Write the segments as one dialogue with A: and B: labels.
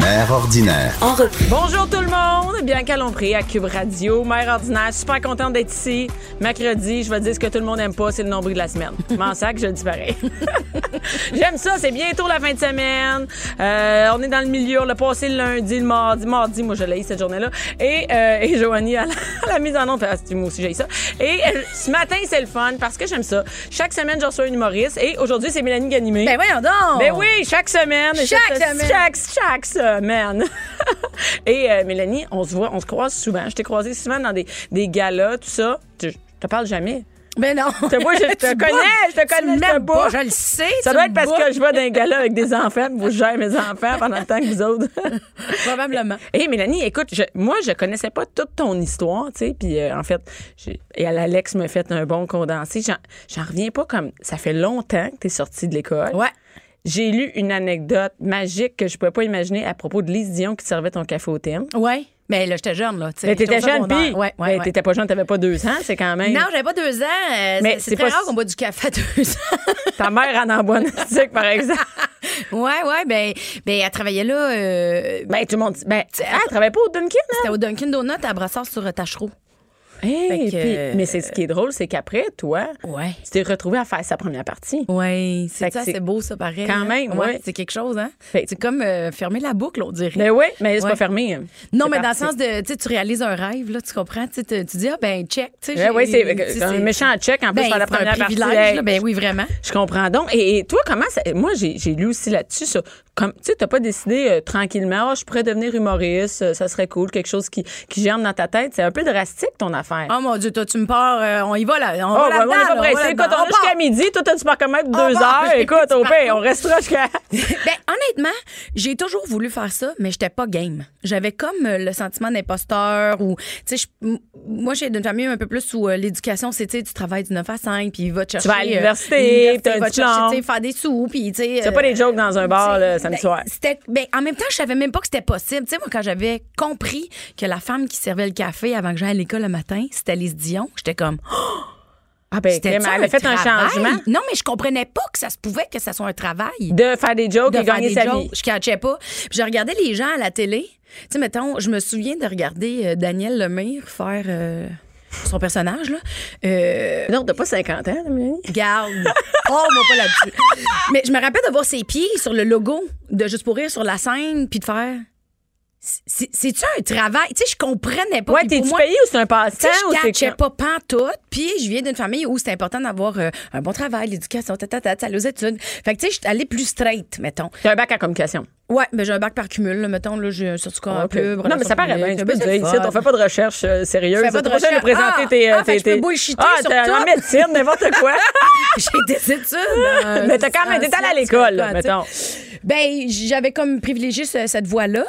A: Mère ordinaire.
B: En reprise.
C: Bonjour tout le monde, bien Lompré à Cube Radio, mère ordinaire, super contente d'être ici. Mercredi, je vais dire ce que tout le monde aime pas, c'est le nombril de la semaine. M'en sac, je le dis pareil. J'aime ça, c'est bientôt la fin de semaine. Euh, on est dans le milieu, on l'a passé le lundi, le mardi, mardi, moi je l'ai cette journée-là. Et, euh, et Joanie à la, à la mise en onde, que moi aussi j'ai ça. Et euh, ce matin, c'est le fun parce que j'aime ça. Chaque semaine, je reçois une humoriste et aujourd'hui, c'est Mélanie Ganimé.
D: Ben voyons donc!
C: Ben oui, chaque semaine.
D: Chaque semaine.
C: Chaque, chaque semaine. Et euh, Mélanie, on se voit, on se croise souvent. Je t'ai croisé souvent dans des, des galas, tout ça. Je, te parle jamais.
D: Ben non.
C: vois, je te connais, je te connais, je te
D: pas, Je le sais.
C: Ça doit être parce que je vais dans un gala avec des enfants, je gère mes enfants pendant le temps que vous autres.
D: Probablement.
C: Hé, Mélanie, écoute, je- moi, je connaissais pas toute ton histoire, tu sais, puis euh, en fait, et Alex me fait un bon condensé. J'en j'en reviens pas comme. Ça fait longtemps que tu es sortie de l'école.
D: Ouais.
C: J'ai lu une anecdote magique que je pouvais pas imaginer à propos de Lise Dion qui te servait ton café au thème.
D: Ouais. Mais là, j'étais jeune, là.
C: Mais t'étais jeune, puis?
D: Ouais, ouais, ouais.
C: t'étais pas jeune, t'avais pas deux ans, c'est quand même.
D: Non, j'avais pas deux ans. euh,
C: Mais
D: c'est- très
C: pas
D: rare qu'on boit du café à deux ans.
C: Ta mère en stick, par exemple.
D: ouais, ouais. Ben, ben, elle travaillait là. euh,
C: ben, tout le monde ben, ah, elle travaillait pas au Dunkin', hein?
D: C'était au Dunkin' Donut à Brassard sur Tachereau.
C: Hey,
D: Fait que,
C: puis-
D: euh,
C: mais c'est ce qui est drôle, c'est qu'après, toi,
D: Ouais.
C: tu t'es retrouvé à faire sa première partie.
D: Ouais,
C: Fait
D: c'est ça,
C: c'est-
D: beau, ça, pareil.
C: Quand
D: hein?
C: même, ouais.
D: C'est quelque chose, hein? C'est comme euh, fermer la boucle, on dirait.
C: Ben oui, mais c'est
D: Ouais.
C: pas fermé. hein.
D: Non, mais dans le sens de, tu sais, tu réalises un rêve, là, tu comprends? Tu tu dis, ah, ben, check, tu sais.
C: Ben oui, c'est un méchant check en plus
D: Ben,
C: par la
D: un
C: première partie.
D: privilège,
C: Hey,
D: là, ben oui, vraiment.
C: Je comprends donc. Et, et toi, comment ça. Moi, j'ai lu aussi là-dessus. ça. Comme, tu sais, t'as pas décidé euh, tranquillement, Ah, je pourrais devenir humoriste, euh, ça serait cool, quelque chose qui, qui germe dans ta tête. C'est un peu drastique, ton affaire.
D: Oh mon Dieu, toi, tu me pars, euh, on y va là. On
C: Oh,
D: va
C: ben,
D: là-dedans,
C: on est pas
D: là,
C: pressé.
D: va
C: Écoute,
D: là-dedans.
C: on est jusqu'à midi. Toi, t'as du parcours deux
D: On part.
C: heures. Écoute,
D: Tu
C: au
D: pars.
C: pire, on restera jusqu'à.
D: Ben, honnêtement, j'ai toujours voulu faire ça, mais j'étais pas game. J'avais comme euh, le sentiment d'imposteur ou, tu sais, je- m- moi, j'ai d'une famille un peu plus où euh, l'éducation, c'est, tu sais, tu travailles du 9 à 5, puis il va te chercher.
C: vas à
D: euh,
C: l'université, t'as un
D: va te chercher, tu sais, faire des sous, puis, tu sais.
C: Tu fais pas des jokes dans un bar, là, samedi
D: ben,
C: soir.
D: C'était, ben, en même temps, je savais même pas que c'était possible. Tu sais, moi, quand j'avais compris que la femme qui servait le café avant que j'aille à l'école le matin, c'était Lise Dion, j'étais comme,
C: Ah, ben, elle a fait un changement
D: Non, mais je comprenais pas que ça se pouvait que ça soit un travail
C: de faire des jokes
D: de
C: et gagner
D: des
C: sa
D: jokes.
C: vie.
D: Je catchais pas. Puis je regardais les gens à la télé. Tu sais, mettons, je me souviens de regarder euh, Daniel Lemire faire euh, son personnage, là. Euh,
C: Non, t'as pas 50 ans, Mélanie?
D: Garde. Oh, moi pas là-dessus. Mais je me rappelle de voir ses pieds sur le logo de Juste pour rire sur la scène, puis de faire. C'est- C'est-tu un travail? Tu sais, je comprenais pas.
C: Ouais, t'es-tu payé ou c'est un passe-temps
D: sais, je
C: quoi?
D: pas pantoute. Puis je viens d'une famille où c'est important d'avoir euh, un bon travail, l'éducation, tata, aller aux études. Fait que tu sais, je suis allée plus straight, mettons.
C: T'as un bac en communication.
D: Ouais, mais j'ai un bac par cumul, là, mettons, là, j'ai un certificat en pub.
C: Non, mais ça paraît bien. Tu peux
D: c'est
C: dire, ici,
D: fun.
C: on fait pas de recherche euh, sérieuse.
D: Fais pas de recherche.
C: présenter
D: Ah!
C: tes.
D: Ah,
C: euh,
D: fait que
C: tes-
D: je peux bullshitter
C: Ah,
D: sur
C: en médecine, n'importe quoi.
D: j'ai des études. euh,
C: Mais t'as quand même été à l'école, mettons.
D: Ben, j'avais comme privilégié ce- cette voie-là.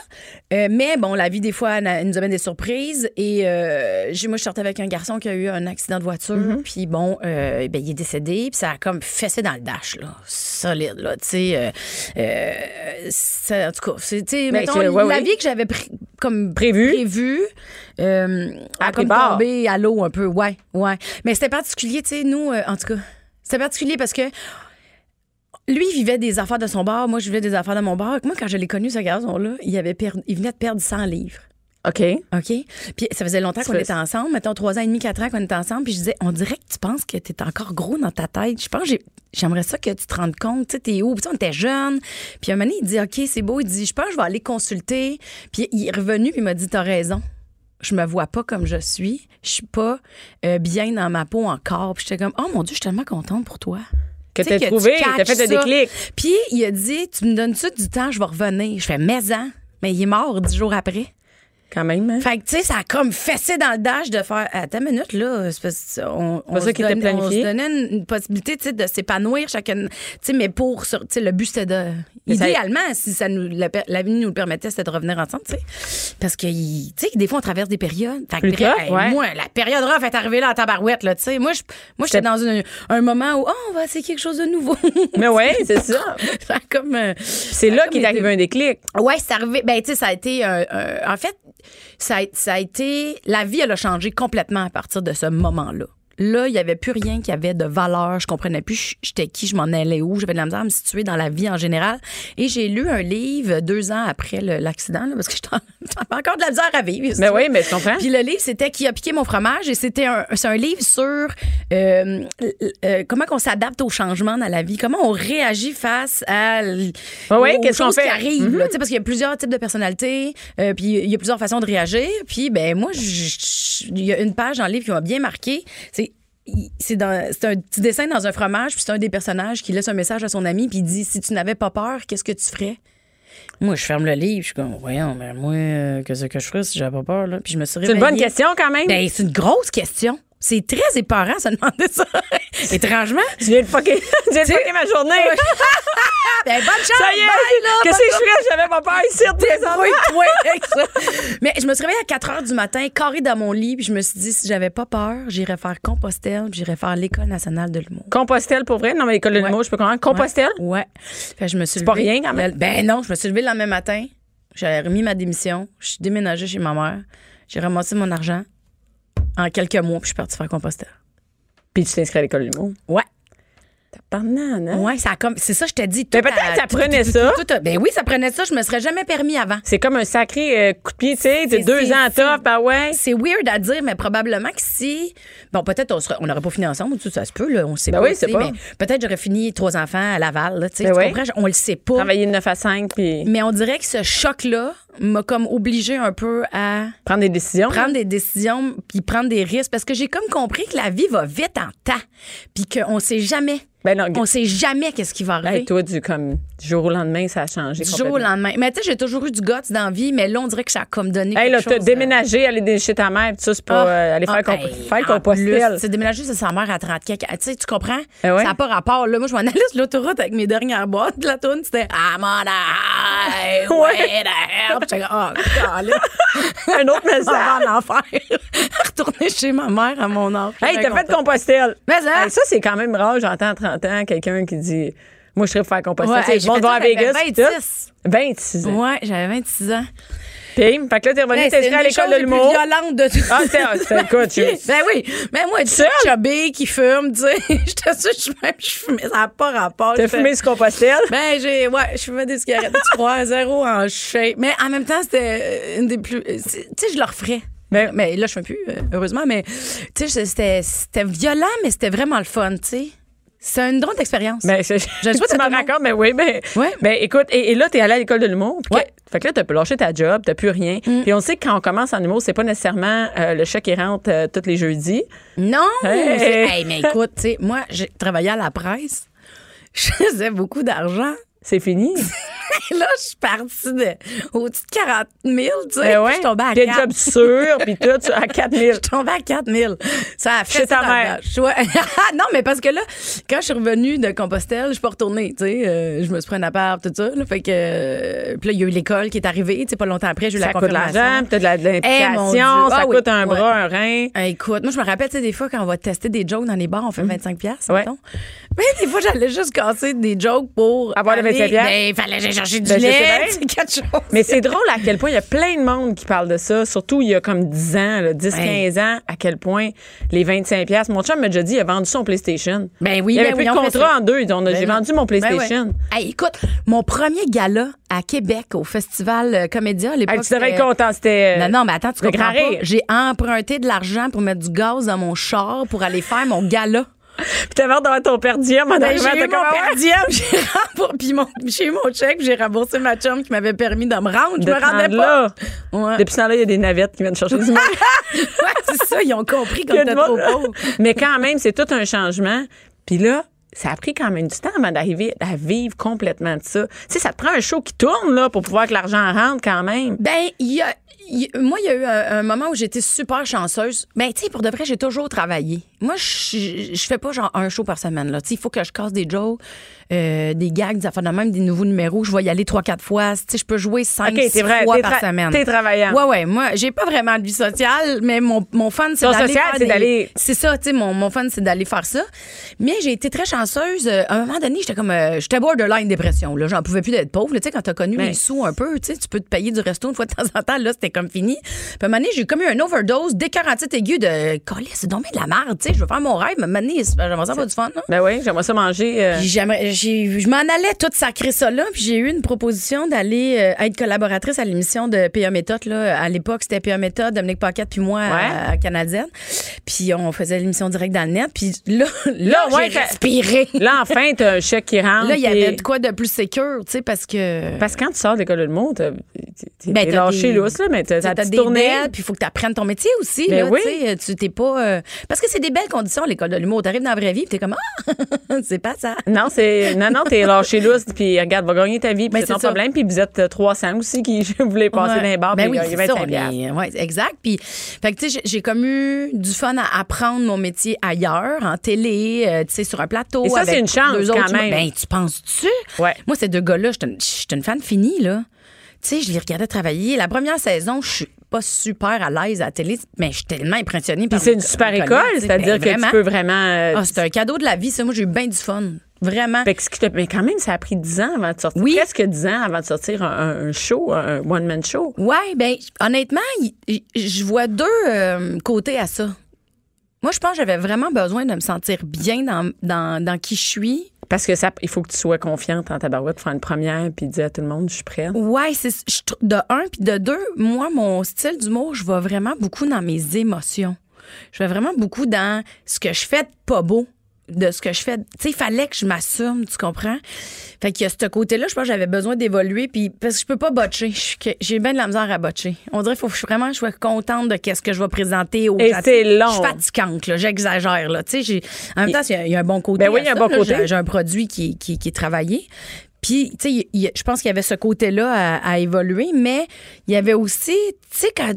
D: Euh, mais bon, la vie, des fois, nous amène des surprises. Et euh, moi, je sortais avec un garçon qui a eu un accident de voiture.
C: Mm-hmm.
D: Puis bon, euh, ben, il est décédé. Puis ça a comme fessé dans le dash, là. Solide, là. Tu sais, euh, euh, ça- en tout cas, c'est, tu sais,
C: Ben,
D: mettons,
C: c'est- ouais,
D: la vie que j'avais comme
C: Prévu.
D: prévu euh, a
C: À
D: comme tombé à l'eau un peu. Ouais, ouais. Mais c'était particulier, tu sais, nous, euh, en tout cas, c'était particulier parce que lui, il vivait des affaires de son bar. Moi, je vivais des affaires de mon bar. Moi, quand je l'ai connu, ce garçon-là, il, avait perdu, il venait de perdre 100 livres.
C: OK.
D: OK? Puis ça faisait longtemps qu'on était ensemble. Mettons trois ans et demi, quatre ans qu'on était ensemble. Puis je disais, on dirait que tu penses que t'es encore gros dans ta tête. Je pense que j'ai- j'aimerais ça que tu te rendes compte. Tu sais, t'es où? Puis tu on était jeunes. Puis à un moment donné, il dit, OK, c'est beau. Il dit, je pense que je vais aller consulter. Puis il est revenu, puis il m'a dit, t'as raison. Je me vois pas comme je suis. Je suis pas euh, bien dans ma peau encore. Puis j'étais comme, oh mon Dieu, je suis tellement contente pour toi.
C: Que
D: Tu
C: t'as trouvé,
D: tu
C: t'as fait
D: ça.
C: déclic.
D: Puis il a dit, tu me donnes ça du temps, je vais revenir. Je fais, mais hein. Mais il est mort dix jours après.
C: Quand même, hein?
D: Fait que, tu sais, ça a comme fessé dans le dash de faire. Attends une minute, là. c'est parce on, on se
C: qui était
D: donne-
C: planifié.
D: On se donnait une, une possibilité, tu sais, de s'épanouir chacun. Tu sais, mais pour. Tu sais, le but, c'était de.
C: Mais ça-
D: Idéalement, si ça nous, la, la vie nous le permettait, c'était de revenir ensemble, tu sais. Parce que, tu sais, des fois, on traverse des périodes. Fait que, hey,
C: ouais.
D: Moi, la période rough est arrivée là en tabarouette, là, tu sais. Moi, je- moi, j'étais dans une- un moment où, oh, on va essayer quelque chose de nouveau.
C: Mais ouais, c'est ça.
D: Comme. euh,
C: C'est là qu'il est arrivé un déclic.
D: Ouais, c'est arrivé. Ben, tu sais, ça a été. euh, euh, en fait, ça a, été. La vie, elle a changé complètement à partir de ce moment-là. Là, il n'y avait plus rien qui avait de valeur. Je comprenais plus j'étais qui, je m'en allais où. J'avais de la misère à me situer dans la vie en général. Et j'ai lu un livre deux ans après l'accident, parce que j'avais encore de la misère à vivre.
C: Mais
D: veux.
C: oui, mais je comprends.
D: Puis le livre, c'était Qui a piqué mon fromage? Et c'était un, c'est un livre sur euh, euh, comment on s'adapte aux changements dans la vie, comment on réagit face à
C: ouais,
D: aux
C: fait?
D: qui arrivent. Là. Tu sais, parce qu'il y a plusieurs types de personnalités, euh, puis il y a plusieurs façons de réagir. Puis ben moi, il y a une page dans le livre qui m'a bien marqué. C'est c'est un petit dessin dans un fromage, puis c'est un des personnages qui laisse un message à son ami, puis il dit si tu n'avais pas peur, qu'est-ce que tu ferais? Moi, je ferme le livre, je suis comme, voyons, mais moi, euh, qu'est-ce que je ferais si j'avais pas peur, là? Puis je me suis
C: C'est une bonne question quand même.
D: Ben, c'est une grosse question. C'est très épeurant, ça, demander ça. Étrangement.
C: tu viens de fucker, tu viens de fucker ma journée.
D: Ben, bonne chance.
C: Ça y est, qu'est-ce que je ferais? J'avais pas peur ici,
D: avec ça. Mais je me suis réveillée à 4 heures du matin, carré dans mon lit, puis je me suis dit, si j'avais pas peur, j'irais faire Compostelle, puis j'irais faire l'École nationale de l'humour.
C: Compostelle pour vrai? Non, mais l'école de
D: Ouais.
C: l'humour, je peux comprendre. Compostelle?
D: Ouais. Fait je me suis
C: pas
D: levée-
C: rien, quand même.
D: Ben non, je me suis levée le lendemain matin. J'avais remis ma démission. Je suis déménagée chez ma mère. J'ai ramassé mon argent en quelques mois, puis je suis partie faire Compostelle.
C: Puis tu t'inscris à l'école de l'humour.
D: Ouais.
C: T'as hein?
D: Ouais, ça a comme. C'est ça, je t'ai dit.
C: Mais peut-être
D: a-
C: ça prenait ça.
D: ben oui, ça prenait ça. Je me serais jamais permis avant.
C: C'est comme un sacré euh, coup de pied, tu sais, de deux ans top, ah ouais.
D: C'est weird à dire, mais probablement que si. Bon, peut-être on serait- on n'aurait pas fini ensemble, tout ça se peut, là, on sait
C: Ben
D: pas.
C: oui, c'est pas.
D: Peut-être j'aurais fini trois enfants à Laval, là, tu sais,
C: Ben oui.
D: On le sait pas.
C: Travailler de 9 à 5, puis
D: Mais on dirait que ce choc-là m'a comme obligé un peu à
C: prendre des décisions.
D: prendre des décisions puis prendre des risques parce que j'ai comme compris que la vie va vite en temps puis qu'on sait jamais.
C: Ben non,
D: On sait jamais qu'est-ce qui va arriver.
C: hey, toi, du, comme, du jour au lendemain, ça a changé.
D: du jour au lendemain. Mais tu sais, j'ai toujours eu du guts dans la vie, mais là, on dirait que ça a comme donné
C: Hey, là, t'as déménagé, aller chez ta mère, puis ça, c'est pas
D: Ah,
C: euh, aller faire,
D: ah,
C: comp-
D: hey,
C: faire
D: en
C: compostelle.
D: plus, C'est déménagé chez sa mère à 30 quelques. Tu sais, tu comprends?
C: Eh ouais.
D: Ça n'a pas rapport. Là, moi, je m'en allais sur l'autoroute avec mes dernières boîtes de la toune. C'était I'm on a highway to hell. Oh.
C: Un autre message.
D: en enfer. Retourner chez ma mère à mon âge.
C: Hey, t'as fait compostelle.
D: Mais hein?
C: Ça, c'est quand même rare. J'entends à 30 ans quelqu'un qui dit Moi, je serais pour faire.
D: Ouais,
C: Tu
D: hey, fait
C: va
D: ça,
C: à Vegas. puis tout.
D: 26.
C: 26 ans.
D: Ouais, j'avais 26 ans.
C: Puis, fait que là, t'es revenu
D: Hey,
C: t'inscrire à l'école de l'humour.
D: violentes de tout.
C: Ah, c'était- écoute, je-
D: Ben oui, mais moi, tu sais, chubby qui fume, tu sais, j'étais sûre, je même, je fumais, ça n'a pas rapport.
C: t'as
D: Je
C: fumé ce compostelle.
D: Ben, j'ai, ouais, je fumais des cigarettes, tu crois, zéro en shape. Mais en même temps, c'était une des plus, euh, c'est- tu sais, je le referais.
C: Ben-
D: mais là, je fume plus, euh, heureusement, mais, tu sais, c'était violent, mais c'était vraiment le fun, tu sais. C'est une drôle d'expérience.
C: Ben, je,
D: sais pas
C: tu
D: si
C: m'en
D: le monde-
C: racontes, mais oui, ben,
D: Ouais.
C: ben, écoute, et, et là, t'es allé à l'école de l'humour.
D: Ouais. Mm.
C: que- fait que là, t'as pu lâcher ta job, t'as plus rien. Puis on sait que quand on commence en humour, c'est pas nécessairement euh, le chèque qui rentre euh, tous les jeudis.
D: Non!
C: Hey,
D: mais écoute, tu sais, moi, j'ai travaillé à la presse. Je faisais beaucoup d'argent.
C: C'est fini?
D: là, je suis partie de au-dessus de 40 000, tu sais.
C: Ben ouais.
D: Je suis tombée à
C: Des
D: 4
C: jobs sûrs, puis tout, tu- à 4000.
D: Je suis tombée à 4 000. Ça a fait
C: Chez ta
D: ça
C: mère.
D: non, mais parce que là, quand je suis revenue de Compostelle, je suis pas retournée, tu sais. euh, je me suis pris un appart, tout ça. Là, fait que, euh, puis là, il y a eu l'école qui est arrivée, tu sais, pas longtemps après, j'ai eu
C: Ça
D: la
C: coûte de
D: confirmation.
C: l'argent, t'as de la- de
D: Eh,
C: l'implication, ça
D: Ah oui.
C: coûte un
D: Ouais.
C: bras, un rein.
D: Ah, écoute, moi, je me rappelle, tu sais, des fois, quand on va tester des jokes dans les bars, on fait 25 pièces,
C: Mm. Ouais.
D: mettons. Mais des fois, j'allais juste casser des jokes pour
C: Avoir
D: aller-
C: 25 piastres.
D: Ben, fallait que j'aille chercher du
C: Ben,
D: lait, quelque chose.
C: Mais c'est drôle à quel point il y a plein de monde qui parle de ça, surtout il y a comme 10 ans, là, 10,
D: Ouais.
C: 15 ans, à quel point les 25 pièces. Mon chum m'a déjà dit, il a vendu son PlayStation.
D: Ben oui,
C: il avait
D: ben
C: plus
D: oui,
C: de contrat en deux. A- J'ai
D: Ben
C: vendu mon
D: Ben
C: PlayStation.
D: ouais. Hey, écoute, mon premier gala à Québec, au festival euh, Comédia, à l'époque.
C: Hey, tu devrais être content, c'était. euh,
D: Non, non, mais attends, tu comprends. J'ai emprunté de l'argent pour mettre du gaz dans mon char pour aller faire mon gala.
C: Puis t'avais hâte d'avoir ton père diem en
D: Ben,
C: arrivant,
D: j'ai eu mon
C: comme, ah
D: j'ai remboursé, puis mon, j'ai eu mon chèque, puis j'ai remboursé ma chum qui m'avait permis de me rendre. Je
C: de
D: me rendais pas.
C: là.
D: Ouais.
C: Depuis ce temps-là, il y a des navettes qui viennent chercher du monde.
D: Ouais, c'est ça, ils ont compris qu'on était trop pauvres.
C: Mais quand même, c'est tout un changement. Puis là, ça a pris quand même du temps avant d'arriver à vivre complètement de ça. Tu sais, ça te prend un show qui tourne, là, pour pouvoir que l'argent rentre quand même.
D: Ben, il y a. moi, il y a eu un, un moment où j'étais super chanceuse. Ben, tu sais, pour de vrai, j'ai toujours travaillé. Moi, je je fais pas genre un show par semaine. là. Il faut que je casse des jokes, euh, des gags, des affaires de même, des nouveaux numéros. Je vais y aller trois, quatre fois. Tu sais, je peux jouer cinq,
C: OK,
D: six
C: vrai,
D: fois par semaine.
C: t'es travaillant.
D: Ouais, ouais. Moi, j'ai pas vraiment de vie sociale, mais mon, mon fun, c'est d'aller
C: c'est d'aller-
D: C'est ça, tu sais, mon, mon fun, c'est d'aller faire ça. Mais j'ai été très chanceuse. Euh, À un moment donné, j'étais comme... euh, j'étais borderline dépression. J'en pouvais plus d'être pauvre. Tu sais, quand t'as connu
C: Mais-
D: les sous un peu, tu peux te payer du resto une fois de temps en temps. Là, c'était comme fini. Puis à un moment donné, j'ai comme eu un overdose d'écarantite aiguë de... Colin, c'est donc bien de la merde, tu sais. Je veux faire mon rêve. Mais à un moment donné, j'aimerais ça avoir du fun, là.
C: Ben oui, j'aimerais ça manger. euh,
D: Puis j'aimerais- j'ai- je m'en allais tout sacrer ça là, puis j'ai eu une proposition d'aller euh, être collaboratrice à l'émission de PA Méthode. Là. À l'époque, c'était PA Méthode, Dominique Paquette, puis moi à, à Canadienne. Puis on faisait l'émission direct dans le net. Puis là, là,
C: ouais,
D: j'ai respiré.
C: Là, enfin, t'as un chèque qui rentre.
D: Là, il y avait de quoi de plus sécure, tu sais, parce que...
C: Parce que quand tu sors d'école de l'humour, t'es
D: Ben,
C: lâché
D: des-
C: lousse, là, mais t'as ta
D: des puis il faut que tu apprennes ton métier aussi.
C: Ben
D: là,
C: oui.
D: tu Tu t'es pas. euh, Parce que c'est des belles conditions, l'école de l'humour. T'arrives dans la vraie vie, puis t'es comme Ah, c'est pas ça.
C: Non, c'est non non, t'es lâché lousse puis regarde, va gagner ta vie, puis
D: Ben,
C: c'est ton
D: ça.
C: problème, puis vous êtes euh, 300 aussi qui voulaient passer
D: Ouais.
C: dans les bars,
D: ben
C: puis
D: oui, c'est ça,
C: 25 piastres.
D: mais, ouais, exact. Puis, fait que, tu sais, j'ai- comme eu du fun à apprendre mon métier ailleurs, en télé, euh, tu sais, sur un plateau.
C: Et ça, c'est une chance, quand même.
D: Ben, tu penses-tu?
C: Ouais.
D: Moi, ces deux gars-là, une- j'étais une fan finie, là. Tu sais, je les regardais travailler. La première saison, je suis pas super à l'aise à la télé, mais je suis tellement impressionnée par
C: Puis c'est une super école, c'est-à-dire
D: Ben,
C: que tu peux vraiment euh,
D: Ah, c'est un cadeau de la vie, ça. Moi, j'ai eu bien du fun. Vraiment.
C: fait que mais quand même, ça a pris 10 ans avant de sortir.
D: Oui.
C: Presque 10 ans avant de sortir un, show, un one-man show.
D: Ouais, ben honnêtement, je vois deux euh, côtés à ça. Moi, je pense que j'avais vraiment besoin de me sentir bien dans, dans, dans qui je suis.
C: Parce que ça, il faut que tu sois confiante en ta barouette faire une première puis dire à tout le monde, je suis prête.
D: Ouais, c'est je de un puis de deux, moi mon style d'humour, je vais vraiment beaucoup dans mes émotions. Je vais vraiment beaucoup dans ce que je fais de pas beau, de ce que je fais. Tu sais, il fallait que je m'assume, tu comprends? Fait qu'il y a ce côté-là, je pense que j'avais besoin d'évoluer puis parce que je peux pas botcher, j'ai bien de la misère à botcher. On dirait qu'il faut que je- vraiment que je sois contente de qu'est-ce que je vais présenter aux
C: Et c'est long.
D: Je suis fatigante, là, j'exagère là, tu sais, en même temps, il y a- il y, a un bon côté.
C: Ben oui, il y a un bon
D: là.
C: côté.
D: J'ai- un produit qui, qui, qui est travaillé. Puis, tu sais, je pense qu'il y avait ce côté-là à, à évoluer, mais il y avait aussi, tu sais, quand,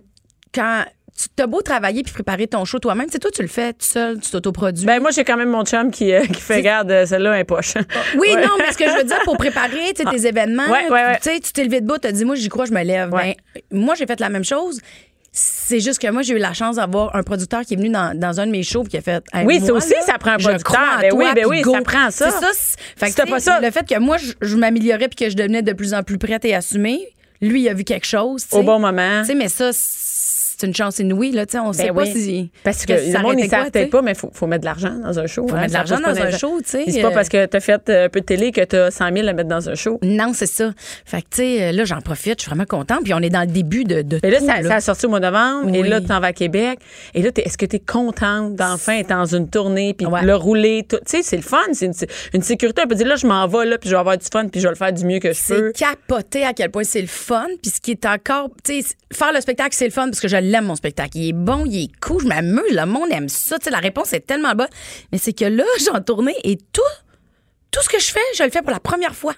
D: quand tu t'as beau travailler puis préparer ton show toi-même, tu sais, toi, tu le fais tout seul, tu t'autoproduis.
C: Ben moi, j'ai quand même mon chum qui, euh, qui fait garde, euh, celle-là, un poche.
D: oui,
C: Ouais.
D: non, mais ce que je veux dire, pour préparer tes événements,
C: Ouais, ouais,
D: tu sais, tu t'es levé debout, tu as dit, moi, j'y crois, je me lève. Ben, moi, j'ai fait la même chose. C'est juste que moi, j'ai eu la chance d'avoir un producteur qui est venu dans, dans un de mes shows puis qui a fait. Hey,
C: Oui,
D: moi,
C: aussi,
D: là,
C: ça prend un producteur. Ben oui, ben oui,
D: go.
C: ça prend ça.
D: C'est ça. c'est- Fait que,
C: t'as pas ça-
D: Le fait que moi, je, je m'améliorais puis que je devenais de plus en plus prête et assumée, lui, il a vu quelque chose.
C: Au bon moment.
D: Tu sais, mais ça, c'est une chance inouïe, là. Tu sais, on sait
C: Ben
D: pas
C: oui.
D: si.
C: Parce que
D: ça
C: le monde, savent
D: quoi,
C: peut-être pas, mais il faut, faut mettre de l'argent dans un show.
D: Faut
C: hein,
D: mettre de l'argent dans un show, tu sais.
C: C'est pas
D: euh,
C: parce que tu as fait euh, un peu de télé que tu as 100 000 à mettre dans un show.
D: Non, c'est ça. Fait que, tu sais, là, j'en profite. Je suis vraiment contente. Puis on est dans le début de, de
C: Mais là,
D: tout,
C: ça, ça a sorti au mois de novembre. Et
D: Oui.
C: là, tu t'en vas à Québec. Et là, t'es- est-ce que tu es contente d'enfin être dans une tournée puis
D: Ouais.
C: le rouler? tout? Tu sais, c'est le fun. C'est une, une sécurité. On peut dire, là, je m'en vais, là, puis je vais avoir du fun, puis je vais le faire du mieux que je peux.
D: C'est capoté à quel point c'est le fun. Puis ce qui est encore. Tu sais, faire le spectacle, c'est le fun parce que je l'aime, mon spectacle. Il est bon, il est cool, je m'amuse. Le monde aime ça. Tu sais, la réponse est tellement bonne. Mais c'est que là, j'ai en tournée et tout, tout ce que je fais, je le fais pour la première fois.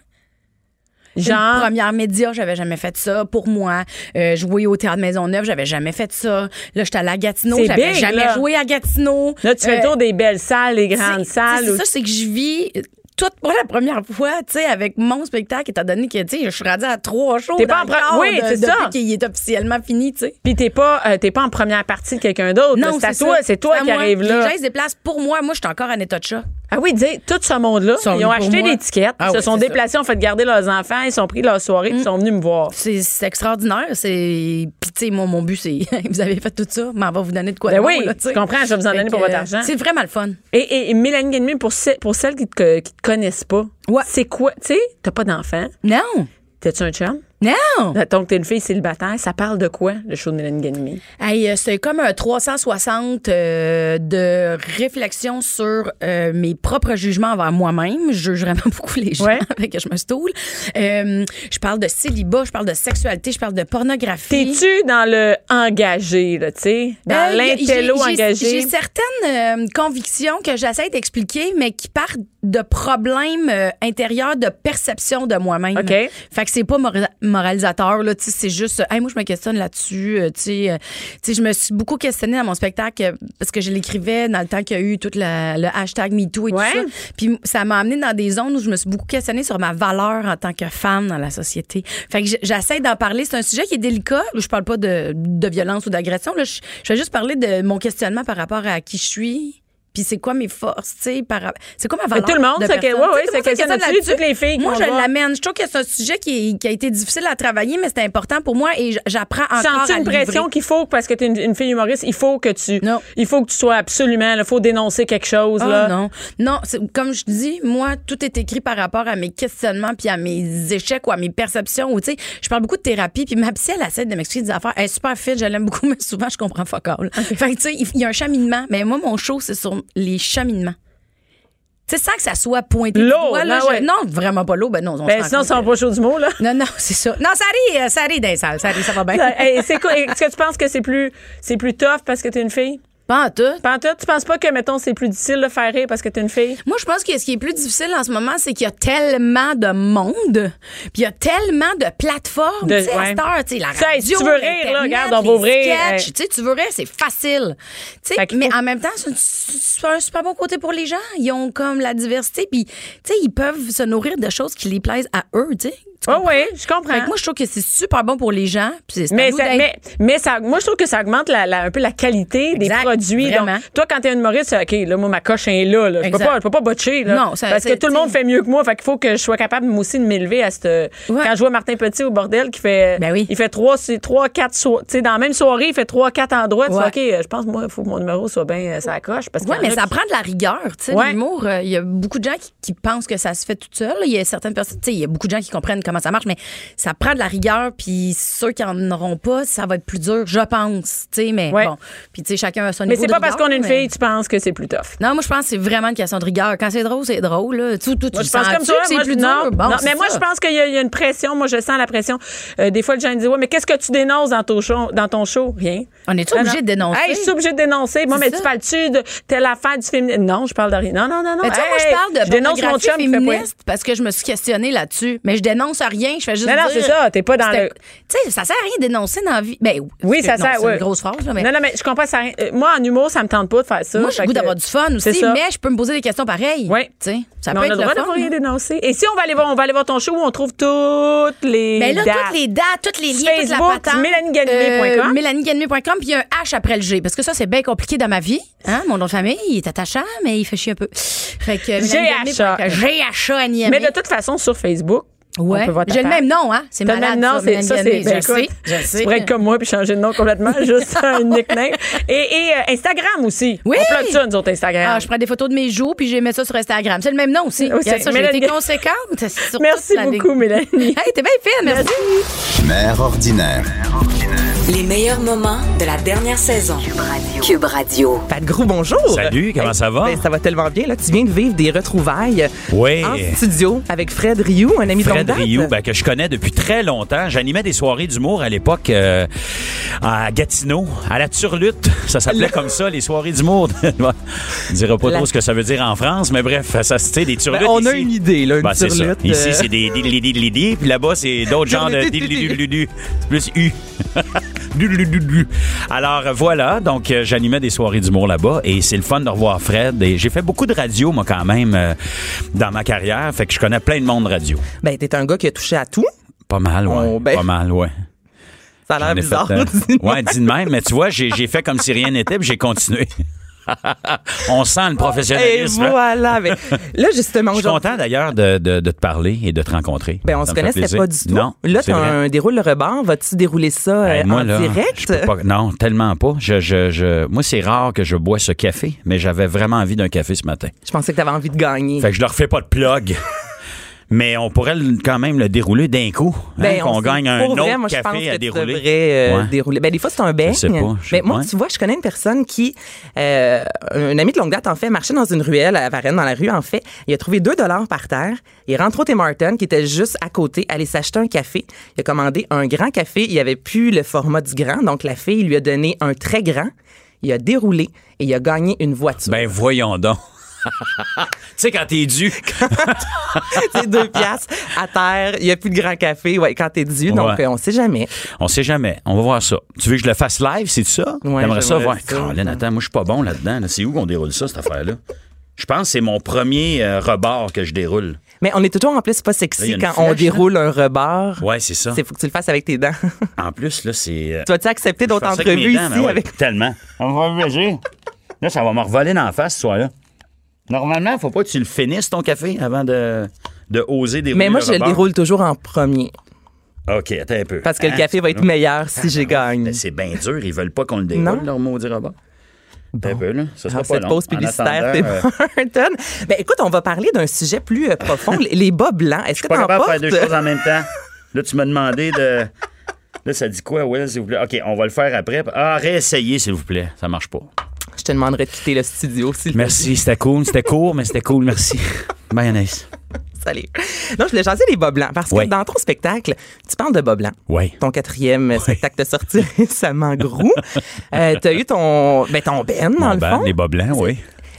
D: Une
C: Genre,
D: première média, j'avais jamais fait ça pour moi. Euh, jouer au théâtre Maisonneuve, j'avais jamais fait ça. Là, j'étais allée à Gatineau, j'avais jamais
C: là.
D: joué à Gatineau.
C: là, tu fais
D: Euh,
C: le tour des belles salles, des grandes salles.
D: C'est ça, c'est que je vis tout pour la première fois, tu sais, avec mon spectacle, étant donné que, tu sais, je suis rendue à trois shows.
C: T'es pas
D: dans
C: en oui,
D: de-
C: c'est
D: depuis
C: ça.
D: qu'il est officiellement fini, tu sais.
C: Puis t'es pas, euh, t'es pas en première partie de quelqu'un d'autre. là. c'est toi, c'est toi qui arrive
D: Les
C: là.
D: gens, ils se déplacent pour moi. Moi, je suis encore en état de choc.
C: Ah oui, dis, tout ce monde-là, ils ont acheté tickets,
D: Ah
C: se
D: oui,
C: sont déplacés, ont fait garder leurs enfants, ils sont pris leur soirée, puis ils sont venus me voir.
D: C'est extraordinaire. C'est Puis, tu sais, moi, mon but, c'est. vous avez fait tout ça, mais on va vous donner de quoi
C: Ben
D: de bon,
C: oui,
D: là, tu
C: comprends, je vais vous en donner pour votre argent.
D: C'est vraiment le fun.
C: Et, et, et Mélanie Guillemette, pour, ce- pour celles qui te, qui te connaissent pas,
D: Ouais.
C: c'est quoi? Tu sais, t'as pas d'enfant,
D: Non!
C: t'as-tu un chum?
D: Non!
C: Donc, t'es une fille célibataire, ça parle de quoi, le show de Mélanie Guillemette?
D: Hey, euh, c'est comme un 360 euh, de réflexion sur euh, mes propres jugements envers moi-même. Je juge vraiment beaucoup les gens
C: Ouais.
D: avec que je me stoule. Euh, je parle de célibat, je parle de sexualité, je parle de pornographie.
C: T'es-tu dans le engagé, là, tu sais? Dans l'intello engagé?
D: J'ai certaines convictions que j'essaie d'expliquer, mais qui partent de problèmes euh, intérieurs de perception de moi-même.
C: OK.
D: Fait que c'est pas mora- moralisateur, là. Tu sais, c'est juste, euh, hey, moi, je me questionne là-dessus. euh, tu sais, euh, tu sais, je me suis beaucoup questionnée dans mon spectacle euh, parce que je l'écrivais dans le temps qu'il y a eu tout la- le hashtag MeToo et
C: Ouais.
D: tout ça. Puis ça m'a amené dans des zones où je me suis beaucoup questionnée sur ma valeur en tant que femme dans la société. Fait que j'essaie d'en parler. C'est un sujet qui est délicat. Je parle pas de, de violence ou d'agression. là. Je, je vais juste parler de mon questionnement par rapport à qui je suis. Puis c'est quoi mes forces, tu sais, par c'est quoi ma valeur
C: tout le monde
D: de
C: se-
D: personne.
C: ouais, ouais, questionne là-dessus,
D: là-dessus.
C: toutes les filles
D: Moi, je l'amène. Je trouve que c'est un sujet qui, qui a été difficile à travailler, mais c'est important pour moi et j'apprends encore
C: Sens-tu une pression qu'il faut, parce que tu es une, une fille humoriste, il faut que tu.
D: Non.
C: Il faut que tu sois absolument. Il faut dénoncer quelque chose.
D: Ah,
C: là.
D: non, non, c'est- comme je dis, moi, tout est écrit par rapport à mes questionnements puis à mes échecs ou à mes perceptions. Ou tu sais, je parle beaucoup de thérapie puis ma psy elle essaie de m'expliquer des affaires. Elle est super fit, je l'aime beaucoup, mais souvent je comprends fuck all. Fait que tu sais, il y a un cheminement. Mais moi, mon show c'est sur les cheminements. Sais, sans que ça soit pointé.
C: L'eau,
D: là,
C: non,
D: je-
C: ouais.
D: non, vraiment pas l'eau. Ben non, on
C: Ben, sinon, ça va pas chaud du mot, là.
D: Non, non, c'est ça. Non, ça rit, euh, ça rit dans les salles. Ça rit, ça va bien.
C: Hey, c'est quoi? Est-ce que tu penses que c'est plus, c'est plus tough parce que t'es une fille?
D: Pas en tout.
C: Pantoute, tu penses pas que, mettons, c'est plus difficile de faire rire parce que t'es une fille?
D: Moi, je pense que ce qui est plus difficile en ce moment, c'est qu'il y a tellement de monde, puis il y a tellement de plateformes.
C: De-
D: tu sais,
C: ouais.
D: tu sais, la radio,
C: si tu veux rire, là, regarde, on va ouvrir, hey.
D: Tu sais, tu veux rire, c'est facile. Tu sais, mais
C: faut-
D: en même temps, c'est un super bon côté pour les gens. Ils ont comme la diversité, puis tu sais, ils peuvent se nourrir de choses qui les plaisent à eux, tu sais.
C: Oh oui, je comprends.
D: Fait que moi, je trouve que c'est super bon pour les gens. puis
C: mais, ça, mais, mais ça, moi, je trouve que ça augmente la, la- un peu la qualité des produits.
D: vraiment.
C: Donc, toi, quand t'es une humoriste, OK, là, moi, ma coche est là. là. Je peux pas, je peux pas botcher. Là,
D: Non, ça-
C: parce que tout le monde fait mieux que moi. Fait qu'il faut que je sois capable, moi aussi, de m'élever à cette.
D: Ouais.
C: Quand je vois Martin Petit au bordel qui fait.
D: Ben oui.
C: Il fait trois, c'est trois, quatre so- Tu sais, dans la même soirée, il fait trois, quatre endroits. Tu fais, OK, je pense, moi, il faut que mon numéro soit bien euh, ça coche. Parce
D: Oui, mais ça
C: qui-
D: prend de la rigueur. Tu sais,
C: Ouais.
D: l'humour, euh, il y a beaucoup de gens qui, qui pensent que ça se fait tout seul. Il y a certaines personnes, tu sais, il y a beaucoup de gens qui comprennent comment ça marche, mais ça prend de la rigueur. Puis ceux qui en auront pas, ça va être plus dur, je pense. Tu sais, mais
C: Ouais.
D: bon. Puis tu sais, chacun a son
C: Mais
D: niveau
C: c'est
D: de
C: pas parce qu'on est une
D: mais-
C: fille, tu penses que c'est plus tough.
D: Non, moi, je pense que c'est vraiment une question de rigueur. Quand c'est drôle, c'est drôle. Là. Tout, tout,
C: Moi,
D: tu
C: je pense comme ça.
D: c'est plus
C: je-
D: dur?
C: non,
D: Bon,
C: non,
D: c'est
C: mais moi,
D: ça.
C: je pense qu'il y, a- il y a une pression. Moi, je sens la pression. Euh, des fois, les gens disent Ouais, mais qu'est-ce que tu dénonces dans ton show? Dans ton show? Rien.
D: On est-tu
C: Non,
D: obligé
C: non.
D: de dénoncer?
C: Hey, je suis obligée de dénoncer. Moi,
D: C'est
C: mais
D: ça.
C: tu parles-tu de telle affaire du féminisme? Non, je parle de rien. Non, non, non, non.
D: Mais moi, je parle de
C: Je dénonce mon chum
D: féministe parce que je me suis questionnée là-dessus. Mais je dénonce rien. Je fais juste
C: Non, non, c'est ça. T'es pas dans le.
D: Tu sais, ça sert à rien de dénoncer dans la vie. Ben,
C: Oui, ça sert.
D: C'est une grosse phrase, mais.
C: Non, non, mais je comprends ça. euh, Moi, en humour, ça me tente pas de faire ça.
D: Moi, j'ai le goût d'avoir du fun aussi, mais je peux me poser des questions pareilles.
C: Oui.
D: Tu sais, ça peut
C: on a
D: être
C: le droit rien dénoncer. Et si on va aller voir, on va aller voir ton show où on trouve toutes les
D: Mais là, toutes les dates, tous les liens, toute la patente.
C: mélaniegagné.com.
D: Euh, mélaniegagné.com, puis il y a un H après le G. Parce que ça, c'est bien compliqué dans ma vie. Hein? Mon nom de famille, il est attachant, mais il fait chier un peu. Fait que,
C: GHA. Mais de toute façon, sur Facebook,
D: Ouais. J'ai le même nom, hein? C'est
C: T'as le
D: malade.
C: même nom, c'est ça, c'est ben.
D: Je
C: écoute,
D: sais, je sais.
C: Tu pourrais être comme moi puis changer de nom complètement, juste un nickname. Et, et euh, Instagram aussi.
D: Oui.
C: On plug ça, nous autres, Instagram.
D: Ah, je prends des photos de mes joues, puis je mets ça sur Instagram. C'est le même nom aussi. Ça, j'ai
C: Mélanie-
D: été conséquente. sur
C: Merci beaucoup, Mélanie.
D: Hey, t'es bien fine, merci.
A: Mère ordinaire.
B: Les meilleurs moments de la dernière saison. Cube Radio.
E: Pat Gros, bonjour.
F: Salut, comment ça va?
E: Ben, ça va tellement bien. Là, tu viens de vivre des retrouvailles
F: Oui.
E: en studio avec Fred Rioux, un ami de longue
F: Fred. Rioux, ben, que je connais depuis très longtemps. J'animais des soirées d'humour à l'époque euh, à Gatineau, à la Turlute. Ça s'appelait comme ça, les soirées d'humour. On ne dira pas
E: La-
F: trop ce que ça veut dire en France, mais bref, ça c'était des
E: Ben,
F: turlutes.
E: on a
F: ici.
E: une idée, là, une
F: Ben, c'est ça.
E: turlute,
F: Ici,
E: euh.
F: c'est des dilididilidi, puis là-bas, c'est d'autres genres de. C'est plus U. Alors voilà, donc euh, j'animais des soirées d'humour là-bas et c'est le fun de revoir Fred. Et j'ai fait beaucoup de radio, moi, quand même, euh, dans ma carrière. Fait que je connais plein de monde radio.
E: Ben, t'es un gars qui a touché à tout.
F: Pas mal, ouais.
E: Oh, ben.
F: Pas mal, ouais.
E: Ça a l'air bizarre.
F: fait, euh, ouais, dis de même, mais tu vois, j'ai j'ai fait comme si rien n'était, puis j'ai continué. On sent le
E: Et
F: professionnalisme. hein?
E: voilà. Ben, là, justement,
F: Je suis content d'ailleurs de, de- de te parler et de te rencontrer.
E: Ben, on
F: Ça
E: se connaissait pas du tout.
F: Non.
E: Là,
F: vrai.
E: un déroule le rebord. Vas-tu dérouler ça
F: Hey,
E: euh,
F: moi,
E: en
F: là,
E: direct?
F: pas- non, tellement pas. Je, je, je, moi, c'est rare que je bois ce café, mais j'avais vraiment envie d'un café ce matin.
E: Je pensais que t'avais envie de gagner.
F: Fait que je leur fais pas de plug. Mais on pourrait quand même le dérouler d'un coup. hein,
E: Ben, on
F: qu'on gagne un
E: pour
F: autre
E: vrai, moi, je pense
F: café
E: que
F: à dérouler.
E: devrais, euh,
F: Ouais.
E: dérouler. Ben, des fois, c'est un beigne.
F: Je sais pas, je sais
E: Mais moi,
F: pas.
E: tu vois, je connais une personne qui, euh, un ami de longue date, en fait, marchait dans une ruelle à Varennes, dans la rue, en fait. Il a trouvé 2 dollars par terre. Il rentre au Tim Hortons, qui était juste à côté, aller s'acheter un café. Il a commandé un grand café. Il avait plus le format du grand. Donc, la fille lui a donné un très grand. Il a déroulé et il a gagné une voiture.
F: Ben voyons donc. Sais, quand t'es dû.
E: c'est deux piastres à terre, il n'y a plus de grand café ouais, quand t'es dû, donc
F: Ouais.
E: on sait jamais.
F: On sait jamais. On va voir ça. Tu veux que je le fasse live, c'est ça?
E: Ouais,
F: T'aimerais ça
E: j'aimerais
F: voir? Colin, attends, moi, je suis pas bon là-dedans. là. C'est où qu'on déroule ça, cette affaire-là? Je pense que c'est mon premier euh, rebord que je déroule.
E: Mais on est toujours en plus pas
F: il
E: sexy quand
F: flèche,
E: on
F: là.
E: déroule un rebord.
F: Ouais, c'est ça.
E: C'est faut que tu le fasses avec tes dents.
F: En plus, là, c'est. euh,
E: tu vas-tu accepter d'autres
F: avec
E: entrevues
F: dents,
E: ici
F: ouais,
E: avec
F: Tellement. On va voyager. Là, ça va me revoler dans la face, ce soir-là. Normalement, faut pas que tu le finisses, ton café, avant de, de oser dérouler
E: Mais moi,
F: le
E: je le déroule toujours en premier.
F: OK, attends un peu.
E: Parce que le
F: Hein?
E: café va être meilleur si j'ai gagné.
F: Mais C'est bien dur. Ils veulent pas qu'on le déroule,
E: Non.
F: leur maudit rebord. Attends Un peu, là. Ça sera
E: Alors,
F: pas
E: cette
F: long.
E: pause publicitaire, Tim
F: euh.
E: Ben, écoute, on va parler d'un sujet plus euh, profond, les- bas blancs. Est-ce
F: Je
E: que
F: suis pas
E: t'en
F: capable de
E: portes?
F: faire deux choses en même temps. Là, tu m'as demandé de. Là, ça dit quoi, Will, s'il vous plaît? OK, on va le faire après. Ah, réessayez, s'il vous plaît. Ça marche pas.
E: Je te demanderai de quitter le studio, te
F: Merci, c'était cool. C'était court, mais c'était cool. Merci. Mayonnaise.
E: Salut. Non, je voulais changer les bas blancs parce que
F: Ouais.
E: dans ton spectacle, tu parles de bas blancs.
F: Oui.
E: Ton quatrième spectacle de sortie récemment gros. Euh, T'as eu ton, ben, ton Ben, dans
F: Mon
E: le
F: ban,
E: fond.
F: les bas blancs, oui.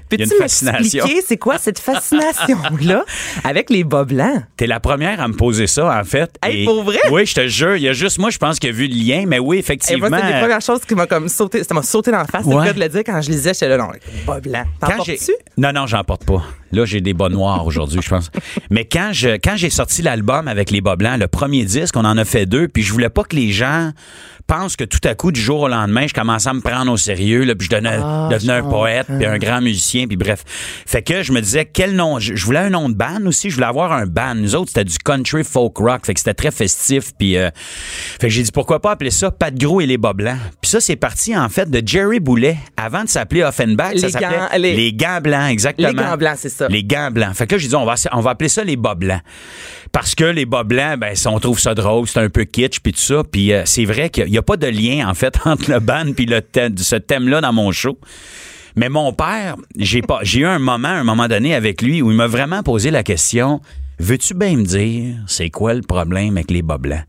E: Peux-tu
F: une fascination.
E: m'expliquer c'est quoi cette fascination-là avec les bas blancs?
F: T'es la première à me poser ça, en fait.
E: Hey,
F: Et-
E: pour vrai?
F: Oui, je te jure. Il y a juste moi, je pense, qui a vu le lien. Mais oui,
E: Et
F: effectivement.
E: moi, c'est des premières choses qui m'a comme sauté, ça m'a sauté dans la face. C'est
F: Ouais.
E: le cas de le dire quand je lisais, j'étais là, non, bas blancs. T'en portes-tu?
F: Non, non, j'en porte pas. Là, j'ai des bas noirs aujourd'hui, je pense. Mais quand je quand j'ai sorti l'album avec les bas blancs, le premier disque, on en a fait deux, puis je voulais pas que les gens pensent que tout à coup, du jour au lendemain, je commençais à me prendre au sérieux, là, puis je devenais,
E: Ah,
F: devenais un poète, puis un grand musicien, puis bref. Fait que je me disais, quel nom? Je, je voulais un nom de band aussi, je voulais avoir un band. Nous autres, c'était du country folk rock, fait que c'était très festif, puis euh, fait que j'ai dit, pourquoi pas appeler ça Pat Gros et les bas blancs? Puis ça, c'est parti, en fait, de Jerry Boulet. Avant de s'appeler Offenbach, ça
E: Les
F: s'appelait
E: gants- les-
F: les gants blancs, exactement.
E: Les gants blancs, c'est ça.
F: Les gants blancs. Fait que là, j'ai dit, on va, on va appeler ça les bas blancs. Parce que les bas blancs, ben, on trouve ça drôle, c'est un peu kitsch, puis tout ça. Puis euh, c'est vrai qu'il n'y a pas de lien, en fait, entre le band puis le thème, ce thème-là dans mon show. Mais mon père, j'ai pas, j'ai eu un moment, un moment donné avec lui où il m'a vraiment posé la question, veux-tu bien me dire, c'est quoi le problème avec les bas blancs?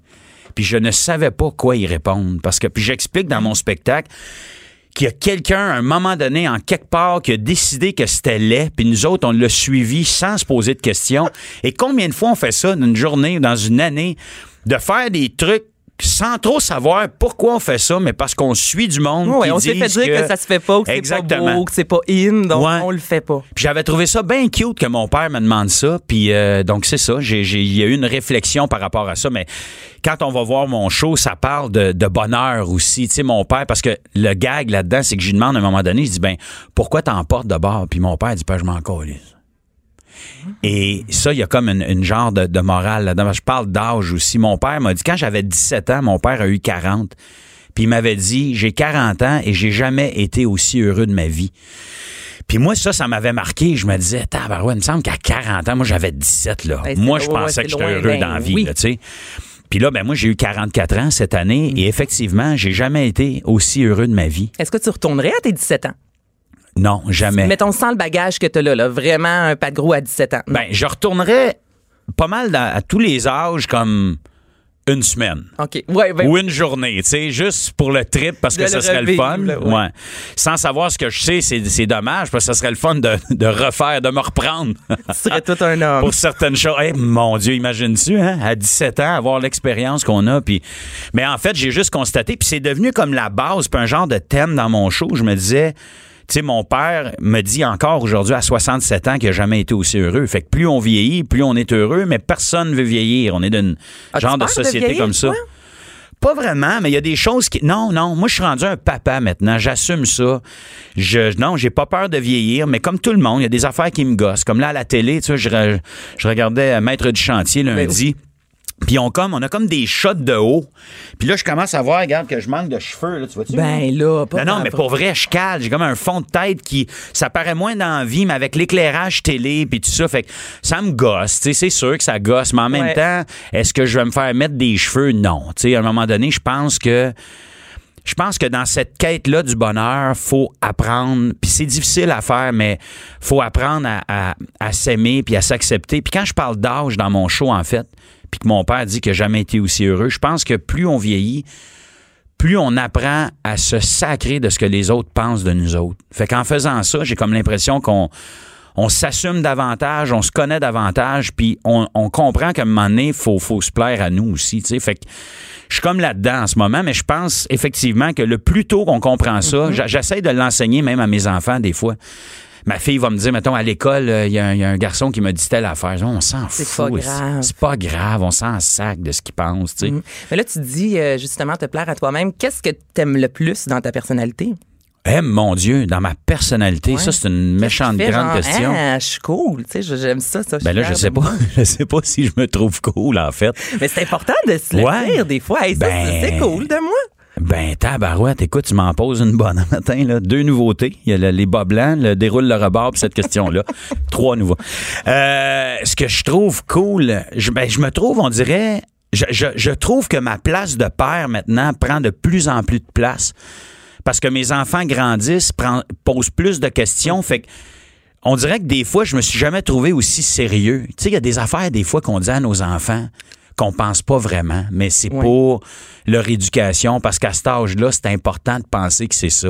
F: Puis je ne savais pas quoi y répondre. Parce que, puis j'explique dans mon spectacle, qu'il y a quelqu'un, à un moment donné, en quelque part, qui a décidé que c'était laid, puis nous autres, on l'a suivi sans se poser de questions. Et combien de fois on fait ça d'une journée, dans une année, de faire des trucs sans trop savoir pourquoi on fait ça, mais parce qu'on suit du monde. Qui
E: on s'est fait dire que, ça se fait pas, que c'est pas beau, que c'est pas in, donc
F: Ouais.
E: on le fait pas.
F: Puis j'avais trouvé ça bien cute que mon père me demande ça. Puis euh, donc c'est ça. J'ai, j'ai- il y a eu une réflexion par rapport à ça. Mais quand on va voir mon show, ça parle de, de bonheur aussi. Tu sais, mon père, parce que le gag là-dedans, c'est que je lui demande à un moment donné, je dis ben pourquoi t'en portes de bord? Puis mon père dit ben je m'en. Et ça, il y a comme une, une genre de, de morale là-dedans. Je parle d'âge aussi. Mon père m'a dit, quand j'avais 17 ans, mon père a eu 40. Puis il m'avait dit, j'ai 40 ans et j'ai jamais été aussi heureux de ma vie. Puis moi, ça, ça m'avait marqué. Je me disais, tabarouette, il me semble qu'à 40 ans, moi, j'avais 17, là.
E: C'est-
F: moi, je
E: ouais,
F: pensais que j'étais heureux
E: ben
F: dans la vie,
E: oui.
F: là, tu sais. Puis là, ben moi, j'ai eu 44 ans cette année et effectivement, j'ai jamais été aussi heureux de ma vie.
E: Est-ce que tu retournerais à tes 17 ans?
F: Non, jamais.
E: Mettons sans le bagage que tu as là, là, vraiment un pas de gros à 17 ans.
F: Ben, je retournerais pas mal dans- à tous les âges comme une semaine.
E: OK. Ouais, ben,
F: ou une journée, tu sais, juste pour le trip parce que ça
E: le
F: serait le fun.
E: là, ouais.
F: ouais. Sans savoir ce que je sais, c'est c'est dommage parce que ça serait le fun de, de refaire, de me reprendre.
E: tu serais tout un homme.
F: pour certaines choses. Hey, mon Dieu, imagine-tu, hein, à 17 ans, avoir l'expérience qu'on a. Puis... Mais en fait, j'ai juste constaté, puis c'est devenu comme la base, puis un genre de thème dans mon show. Je me disais, tu sais, mon père me dit encore aujourd'hui à 67 ans qu'il n'a jamais été aussi heureux. Fait que plus on vieillit, plus on est heureux, mais personne ne veut vieillir. On est d'une genre de société
E: vieillir,
F: comme ça. Pas vraiment, mais il y a des choses qui. Non, non. Moi, je suis rendu un papa maintenant. J'assume ça. Je, non, j'ai pas peur de vieillir, mais comme tout le monde, il y a des affaires qui me gossent. Comme là, à la télé, tu sais, je, je regardais Maître du chantier lundi. Puis on, comme, on a comme des shots de haut. Puis là, je commence à voir, regarde, que je manque de cheveux. Là, tu vois-tu?
E: Ben là, pas
F: Non, non, mais pour vrai, je cale. J'ai comme un fond de tête qui. Ça paraît moins dans la vie, mais avec l'éclairage télé puis tout ça. Fait que ça me gosse. Tu sais, c'est sûr que ça gosse. Mais en même
E: Ouais.
F: temps, est-ce que je vais me faire mettre des cheveux? Non. Tu sais, à un moment donné, je pense que. Je pense que dans cette quête-là du bonheur, faut apprendre, puis c'est difficile à faire, mais faut apprendre à, à- à s'aimer puis à s'accepter. Puis quand je parle d'âge dans mon show, en fait, puis que mon père dit qu'il n'a jamais été aussi heureux, je pense que plus on vieillit, plus on apprend à se sacrer de ce que les autres pensent de nous autres. Fait qu'en faisant ça, j'ai comme l'impression qu'on on s'assume davantage, on se connaît davantage, puis on, on comprend qu'à un moment donné, faut, faut se plaire à nous aussi, tu sais. Fait que je suis comme là-dedans en ce moment, mais je pense effectivement que le plus tôt qu'on comprend ça, j'a- j'essaie de l'enseigner même à mes enfants des fois. Ma fille va me dire, mettons, à l'école, euh, il y, a un- il y a un garçon qui m'a dit telle affaire. On s'en
E: C'est
F: fout.
E: pas grave.
F: C'est pas grave. On s'en sac de ce qu'il pense, tu sais.
E: Mais là, tu dis euh, justement te plaire à toi-même. Qu'est-ce que t'aimes le plus dans ta personnalité?
F: Eh, mon Dieu, dans ma personnalité, ça, c'est une méchante grande
E: genre,
F: question.
E: Ah, je suis cool. Tu sais, je- j'aime ça. ça
F: Ben là, je sais pas.
E: moi.
F: Je sais pas si je me trouve cool, en fait.
E: Mais c'est important de se le
F: Ouais.
E: dire des fois. Hey, ça,
F: Ben-
E: c'est cool de moi.
F: Ben, tabarouette, écoute, tu m'en poses une bonne matin, là. Deux nouveautés. Il y a le- les bas blancs, le déroule le rebord pour cette question-là. Trois nouveaux. Euh, ce que je trouve cool, je, ben, je me trouve, on dirait, je, je, je trouve que ma place de père maintenant prend de plus en plus de place. Parce que mes enfants grandissent, prend- posent plus de questions. Fait que, on dirait que des fois, je me suis jamais trouvé aussi sérieux. Tu sais, il y a des affaires, des fois, qu'on dit à nos enfants qu'on pense pas vraiment, mais c'est pour leur éducation, parce qu'à cet âge-là, c'est important de penser que c'est ça.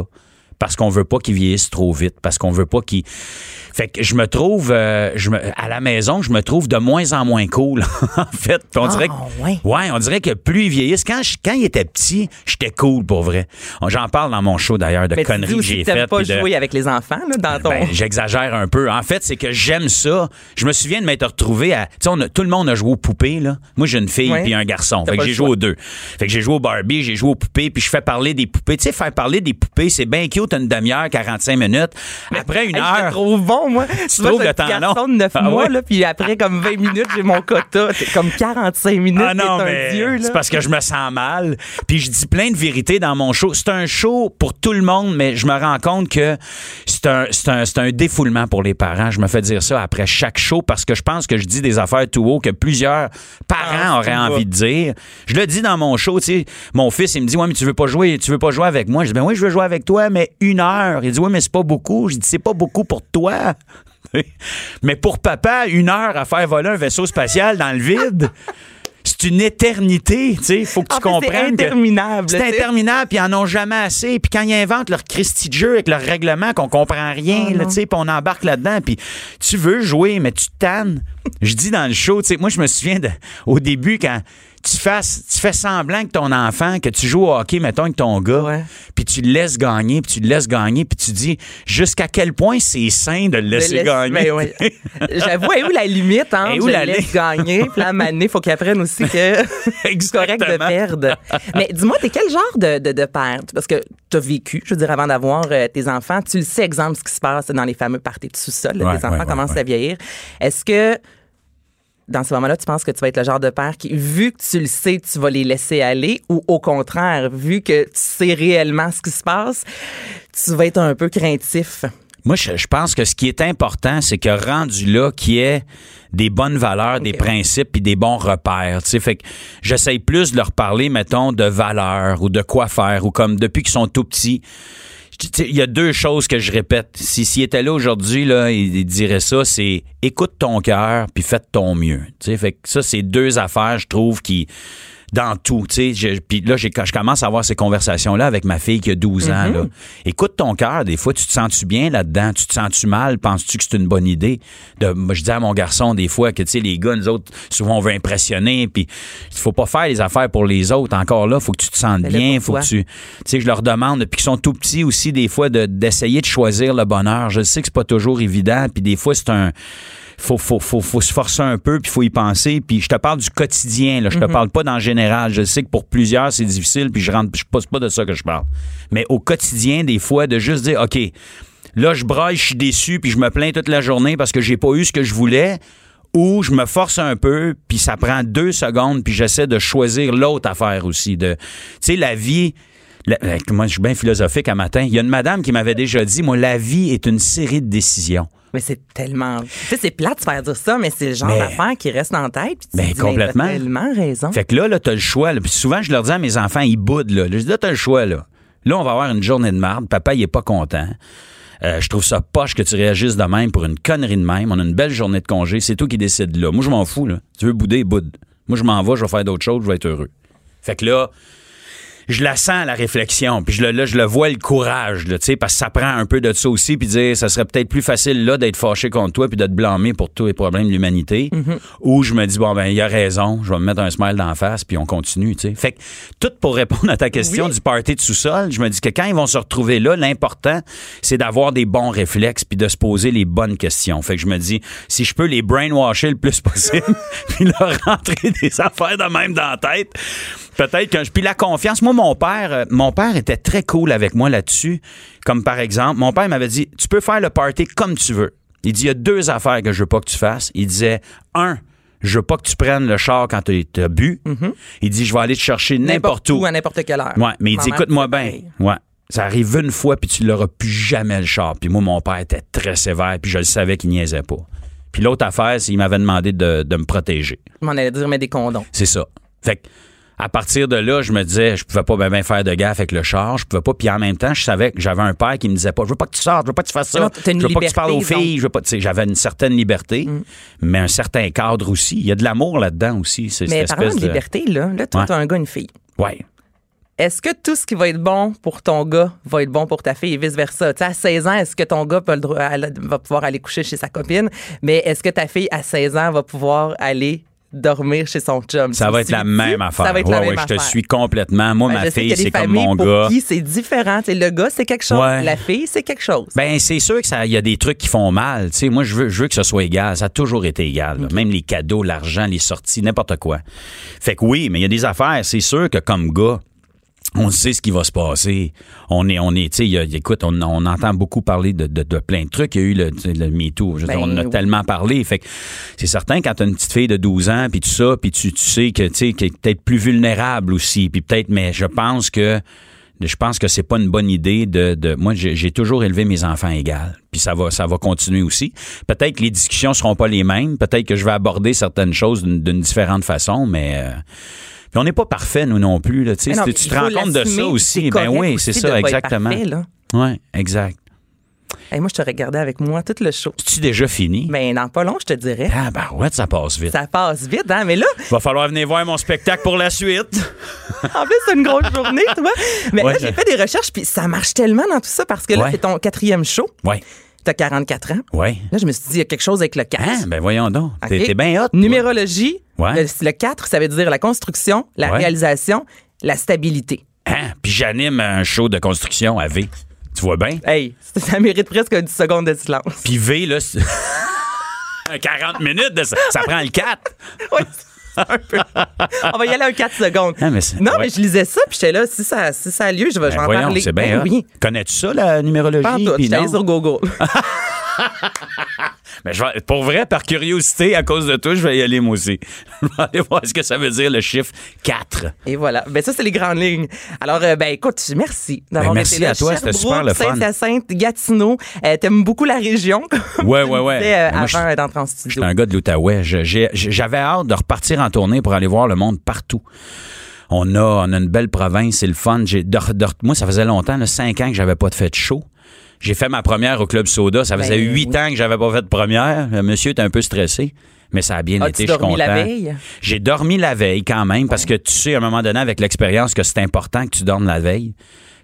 F: Parce qu'on veut pas qu'ils vieillissent trop vite, parce qu'on veut pas qu'ils... Fait que je me trouve, euh, je me, à la maison, je me trouve de moins en moins cool, en fait. Puis on dirait que,
E: Ah, ouais.
F: ouais, on dirait que plus ils vieillissent, quand, je- quand ils étaient petits, j'étais cool pour vrai. J'en parle dans mon show d'ailleurs de
E: Mais
F: conneries que j'ai
E: que
F: faites.
E: pas
F: de-
E: jouer avec les enfants là, dans ton...
F: ben, j'exagère un peu. En fait, c'est que j'aime ça. Je me souviens de m'être retrouvé à. Tu sais, tout le monde a joué aux poupées, là. Moi, j'ai une fille puis un garçon. Fait que j'ai joué aux deux. Fait que j'ai joué au Barbie, j'ai joué aux poupées, puis je fais parler des poupées. Tu sais, faire parler des poupées, c'est bien cute une demi-heure, 45 minutes. Après une
E: Hey, je te
F: heure.
E: trouve bon, moi.
F: Tu trouves le temps long?
E: de 9
F: Ah
E: mois,
F: ouais?
E: là, puis après, comme 20 minutes, j'ai mon quota. C'est comme 45 minutes,
F: Ah non, mais c'est parce que je me sens mal. Puis je dis plein de vérités dans mon show. C'est un show pour tout le monde, mais je me rends compte que c'est un, un, un défoulement pour les parents. Je me fais dire ça après chaque show parce que je pense que je dis des affaires tout haut que plusieurs parents
E: Ah,
F: auraient envie de dire. Je le dis dans mon show, tu sais. Mon fils, il me dit, ouais, mais tu veux pas jouer, tu veux pas jouer avec moi. Je dis, ben oui, je veux jouer avec toi, mais une heure. Il dit, oui, mais c'est pas beaucoup. Je dis, c'est pas beaucoup pour toi. mais pour papa, une heure à faire voler un vaisseau spatial dans le vide. C'est une éternité, tu sais. Faut que tu
E: En fait, c'est
F: comprennes. que
E: interminable,
F: C'est interminable, puis ils en ont jamais assez. Puis quand ils inventent leur Christie de jeu avec leur règlement qu'on comprend rien, là, tu sais, puis on embarque là-dedans, puis tu veux jouer, mais tu te tannes. Je dis dans le show, tu sais, moi, je me souviens de, au début, quand tu, fasses, tu fais semblant que ton enfant, que tu joues au hockey, mettons, avec ton gars, puis tu le laisses gagner, puis tu le laisses gagner, puis tu dis jusqu'à quel point c'est sain de le laisser
E: laisse-
F: gagner?
E: ben. J'avoue, où la limite, hein?
F: Où
E: je
F: la
E: laisse
F: limite?
E: gagner, puis moment donné, faut qu'il apprenne aussi que c'est correct de perdre. Mais dis-moi, t'es quel genre de, de, de père? Parce que t'as vécu, je veux dire, avant d'avoir euh, tes enfants, tu le sais, exemple, ce qui se passe dans les fameux parties de sous-sol,
F: Ouais,
E: tes enfants
F: ouais, ouais,
E: commencent à vieillir. Est-ce que dans ce moment-là, tu penses que tu vas être le genre de père qui, vu que tu le sais, tu vas les laisser aller, ou au contraire, vu que tu sais réellement ce qui se passe, tu vas être un peu craintif?
F: Moi, je, je pense que ce qui est important, c'est que rendu là, qu'il y ait des bonnes valeurs, des principes puis des bons repères. Tu sais, fait que j'essaye plus de leur parler, mettons, de valeurs ou de quoi faire ou comme depuis qu'ils sont tout petits. Il y a deux choses que je répète. Si s'il était là aujourd'hui, là, il, dirait ça, c'est écoute ton cœur puis fais ton mieux. Tu sais, fait que ça, c'est deux affaires, je trouve, qui dans tout, tu sais, puis là j'ai je commence à avoir ces conversations là avec ma fille qui a 12 ans là. Écoute ton cœur, des fois tu te sens-tu bien là-dedans, tu te sens-tu mal, penses-tu que c'est une bonne idée? De moi, je dis à mon garçon des fois que tu sais les gars nous autres souvent on veut impressionner puis il faut pas faire les affaires pour les autres. Encore là, faut que tu te sentes bien, faut que tu tu sais je leur demande depuis qu'ils sont tout petits aussi des fois de- d'essayer de choisir le bonheur. Je sais que c'est pas toujours évident puis des fois c'est un faut, faut, faut, faut se forcer un peu, puis faut y penser. Puis je te parle du quotidien, là. Je te parle pas dans le général. Je sais que pour plusieurs, c'est difficile, puis je rentre, je pose pas de ça que je parle. Mais au quotidien, des fois, de juste dire, OK, là, je braille, je suis déçu, puis je me plains toute la journée parce que j'ai pas eu ce que je voulais. Ou je me force un peu, puis ça prend deux secondes, puis j'essaie de choisir l'autre affaire aussi. De, tu sais, la vie, la- moi, je suis bien philosophique un matin. Il y a une madame qui m'avait déjà dit, moi, la vie est une série de décisions.
E: Mais c'est tellement. Tu sais, c'est plate de faire dire ça, mais c'est le genre
F: Mais-
E: d'affaire qui reste en tête. puis tu
F: Ben,
E: dis,
F: complètement.
E: tellement raison.
F: Fait que là, là, t'as le choix. là. Puis souvent, je leur dis à mes enfants, ils boudent, là. Je dis, là, t'as le choix, là. Là, on va avoir une journée de marde. Papa, il est pas content. Euh, je trouve ça poche que tu réagisses de même pour une connerie de même. On a une belle journée de congé. C'est toi qui décides là. Moi, je m'en fous, là. Tu veux bouder, boude. Moi, je m'en vais, je vais faire d'autres choses, je vais être heureux. Fait que là, je la sens, la réflexion. Puis je le, là, je le vois, le courage, là, tu sais, parce que ça prend un peu de ça aussi. Puis dire, ça serait peut-être plus facile, là, d'être fâché contre toi puis de te blâmer pour tous les problèmes de l'humanité. Ou je me dis, bon, ben, il a raison, je vais me mettre un smile dans la face puis on continue, tu sais. Fait que, tout pour répondre à ta question du party de sous-sol, je me dis que quand ils vont se retrouver là, l'important, c'est d'avoir des bons réflexes puis de se poser les bonnes questions. Fait que je me dis, si je peux les brainwasher le plus possible puis leur rentrer des affaires de même dans la tête, peut-être que je... Puis la confiance, moi, mon père, euh, mon père était très cool avec moi là-dessus. Comme par exemple, mon père m'avait dit, tu peux faire le party comme tu veux. Il dit, il y a deux affaires que je veux pas que tu fasses. Il disait, un, je veux pas que tu prennes le char quand tu as bu. Il dit, je vais aller te chercher n'importe où.
E: à n'importe quelle heure.
F: Ouais, mais il dit, écoute-moi bien. Ouais. Ça arrive une fois, puis tu l'auras plus jamais le char. Puis moi, mon père était très sévère, puis je le savais qu'il niaisait pas. Puis l'autre affaire, c'est qu'il m'avait demandé de, de me protéger.
E: Je m'en allais dire, mais des condoms.
F: C'est ça. Fait que, à partir de là, je me disais, je pouvais pas bien faire de gaffe avec le char, je pouvais pas. Puis en même temps, je savais que j'avais un père qui me disait pas, je veux pas que tu sortes, je veux pas que tu fasses ça,
E: Non,
F: je veux pas que tu parles aux
E: Mm.
F: filles, je veux pas. tu sais, J'avais une certaine liberté, mais un certain cadre aussi. Il y a de l'amour là-dedans aussi. C'est
E: Mais parlant
F: espèce
E: de liberté, là, là toi,
F: Ouais.
E: t'as un gars, une fille.
F: Ouais.
E: Est-ce que tout ce qui va être bon pour ton gars va être bon pour ta fille et vice-versa? À 16 ans, est-ce que ton gars peut le droit- à- va pouvoir aller coucher chez sa copine? Mais est-ce que ta fille, à 16 ans, va pouvoir aller dormir chez son chum?
F: Ça va être la même affaire.
E: Ça va être
F: ouais, je te suis complètement. Moi,
E: Ben,
F: ma fille, c'est comme mon
E: pour
F: gars.
E: qui c'est différent. Le gars, c'est quelque chose. La fille, c'est quelque chose.
F: Ben c'est sûr que ça, il y a des trucs qui font mal. Moi je veux, je veux que ce soit égal. Ça a toujours été égal. Même les cadeaux, l'argent, les sorties, n'importe quoi. Fait que oui, mais il y a des affaires. C'est sûr que comme gars. On sait ce qui va se passer. On est, on est, tu sais, écoute, on, on entend beaucoup parler de, de, de plein de trucs. Il y a eu le, le MeToo.
E: Ben,
F: on en a
E: oui.
F: tellement parlé. Fait que c'est certain quand tu as une petite fille de 12 ans, puis tout ça, puis tu, tu sais que, tu sais, qu'elle est peut-être plus vulnérable aussi. Puis peut-être, mais je pense que je pense que c'est pas une bonne idée de, de moi j'ai toujours élevé mes enfants égales puis ça va ça va continuer aussi peut-être que les discussions seront pas les mêmes peut-être que je vais aborder certaines choses d'une d'une différente façon mais euh, puis on n'est pas parfait nous non plus là
E: non,
F: Si tu te rends compte de ça aussi ben oui c'est ça exactement ouais exact
E: Hey, moi, je te regardais avec moi tout le show.
F: tu déjà fini?
E: Mais dans pas long, je te dirais.
F: ah ben ouais ça passe vite
E: Ça passe vite, hein? Mais là,
F: va falloir venir voir mon spectacle pour la suite
E: En plus, c'est une grosse journée, tu vois. Mais
F: Ouais,
E: là, j'ai
F: je-
E: fait des recherches, puis ça marche tellement dans tout ça parce que là,
F: Ouais.
E: c'est ton quatrième show.
F: ouais
E: T'as 44 ans.
F: ouais
E: Là, je me suis dit, il y a quelque chose avec le 4.
F: ah ben voyons donc t'es bien hot toi.
E: Numérologie.
F: Ouais.
E: Le, le 4, ça veut dire la construction, la
F: Ouais.
E: réalisation, la stabilité.
F: Hein? Puis j'anime un show de construction à V. Tu vois bien?
E: Hey, ça, mérite presque 10 secondes de silence.
F: Puis V, là, c'est- 40 minutes, de ça, ça prend le 4.
E: Oui, un peu. On va y aller un 4 secondes.
F: Ah, mais
E: non,
F: ouais.
E: mais je lisais ça, puis j'étais là, si ça, si ça a lieu, je vais,
F: Ben
E: en
F: voyons,
E: parler.
F: c'est bien
E: Ben oui.
F: Connais-tu ça, la numérologie?
E: Pas en tout, sur Google.
F: Mais je vais- pour vrai, par curiosité, à cause de toi, je vais y aller moi aussi. Je vais aller voir ce que ça veut dire le chiffre 4.
E: Et voilà. Ben ça, c'est les grandes lignes. Alors, euh, ben écoute, merci d'avoir
F: Ben, merci
E: été là.
F: à toi, c'était super le fun.
E: Saint-Hyacinthe, Gatineau. Euh, T'aimes beaucoup la région.
F: Ouais, ouais, ouais.
E: disais, euh,
F: moi, je-
E: avant d'entrer en
F: Je
E: studio.
F: suis un gars de l'Outaouais. Je- J'avais hâte de repartir en tournée pour aller voir le monde partout. On a, on a une belle province, c'est le fun. J'ai- moi, ça faisait longtemps, là, cinq ans que j'avais pas de de show. J'ai fait ma première au Club Soda. Ça faisait
E: Ben,
F: huit
E: oui.
F: ans que j'avais pas fait de première. Le monsieur était un peu très mais ça a bien été. Je suis
E: dormi la veille?
F: J'ai dormi la veille quand même parce que tu sais, à un moment donné, avec l'expérience, que c'est important que tu dormes la veille.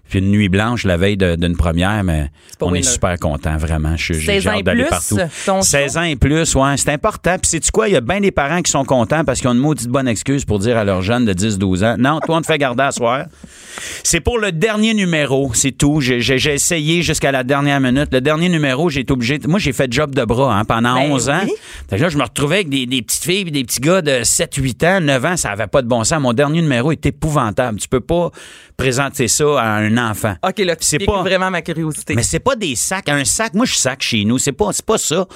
F: Puis une nuit blanche la veille d'une première, mais on est super content, vraiment. Je- J'ai
E: 16
F: j'ai
E: ans et
F: hâte d'aller
E: plus,
F: partout.
E: ton
F: 16
E: show?
F: ans et plus, ouais, c'est important. Puis sais-tu quoi? Il y a bien des parents qui sont contents parce qu'ils ont une maudite bonne excuse pour dire à leurs jeunes de 10-12 ans, non, toi, on te fait garder à soir. C'est pour le dernier numéro, c'est tout. J'ai essayé jusqu'à la dernière minute. Le dernier numéro, j'ai été obligé. Moi, j'ai fait job de bras hein, pendant
E: Ben
F: 11 ans.
E: oui.
F: Fait que là, je me retrouvais avec des, des petites filles et des petits gars de 7, 8 ans, 9 ans. Ça avait pas de bon sens. Mon dernier numéro est épouvantable. Tu peux pas présenter ça à un enfant.
E: OK, là,
F: C'est
E: c'est
F: pas-
E: vraiment ma curiosité.
F: Mais c'est pas des sacs. Un sac, moi, je sac chez nous. C'est pas, c'est pas ça.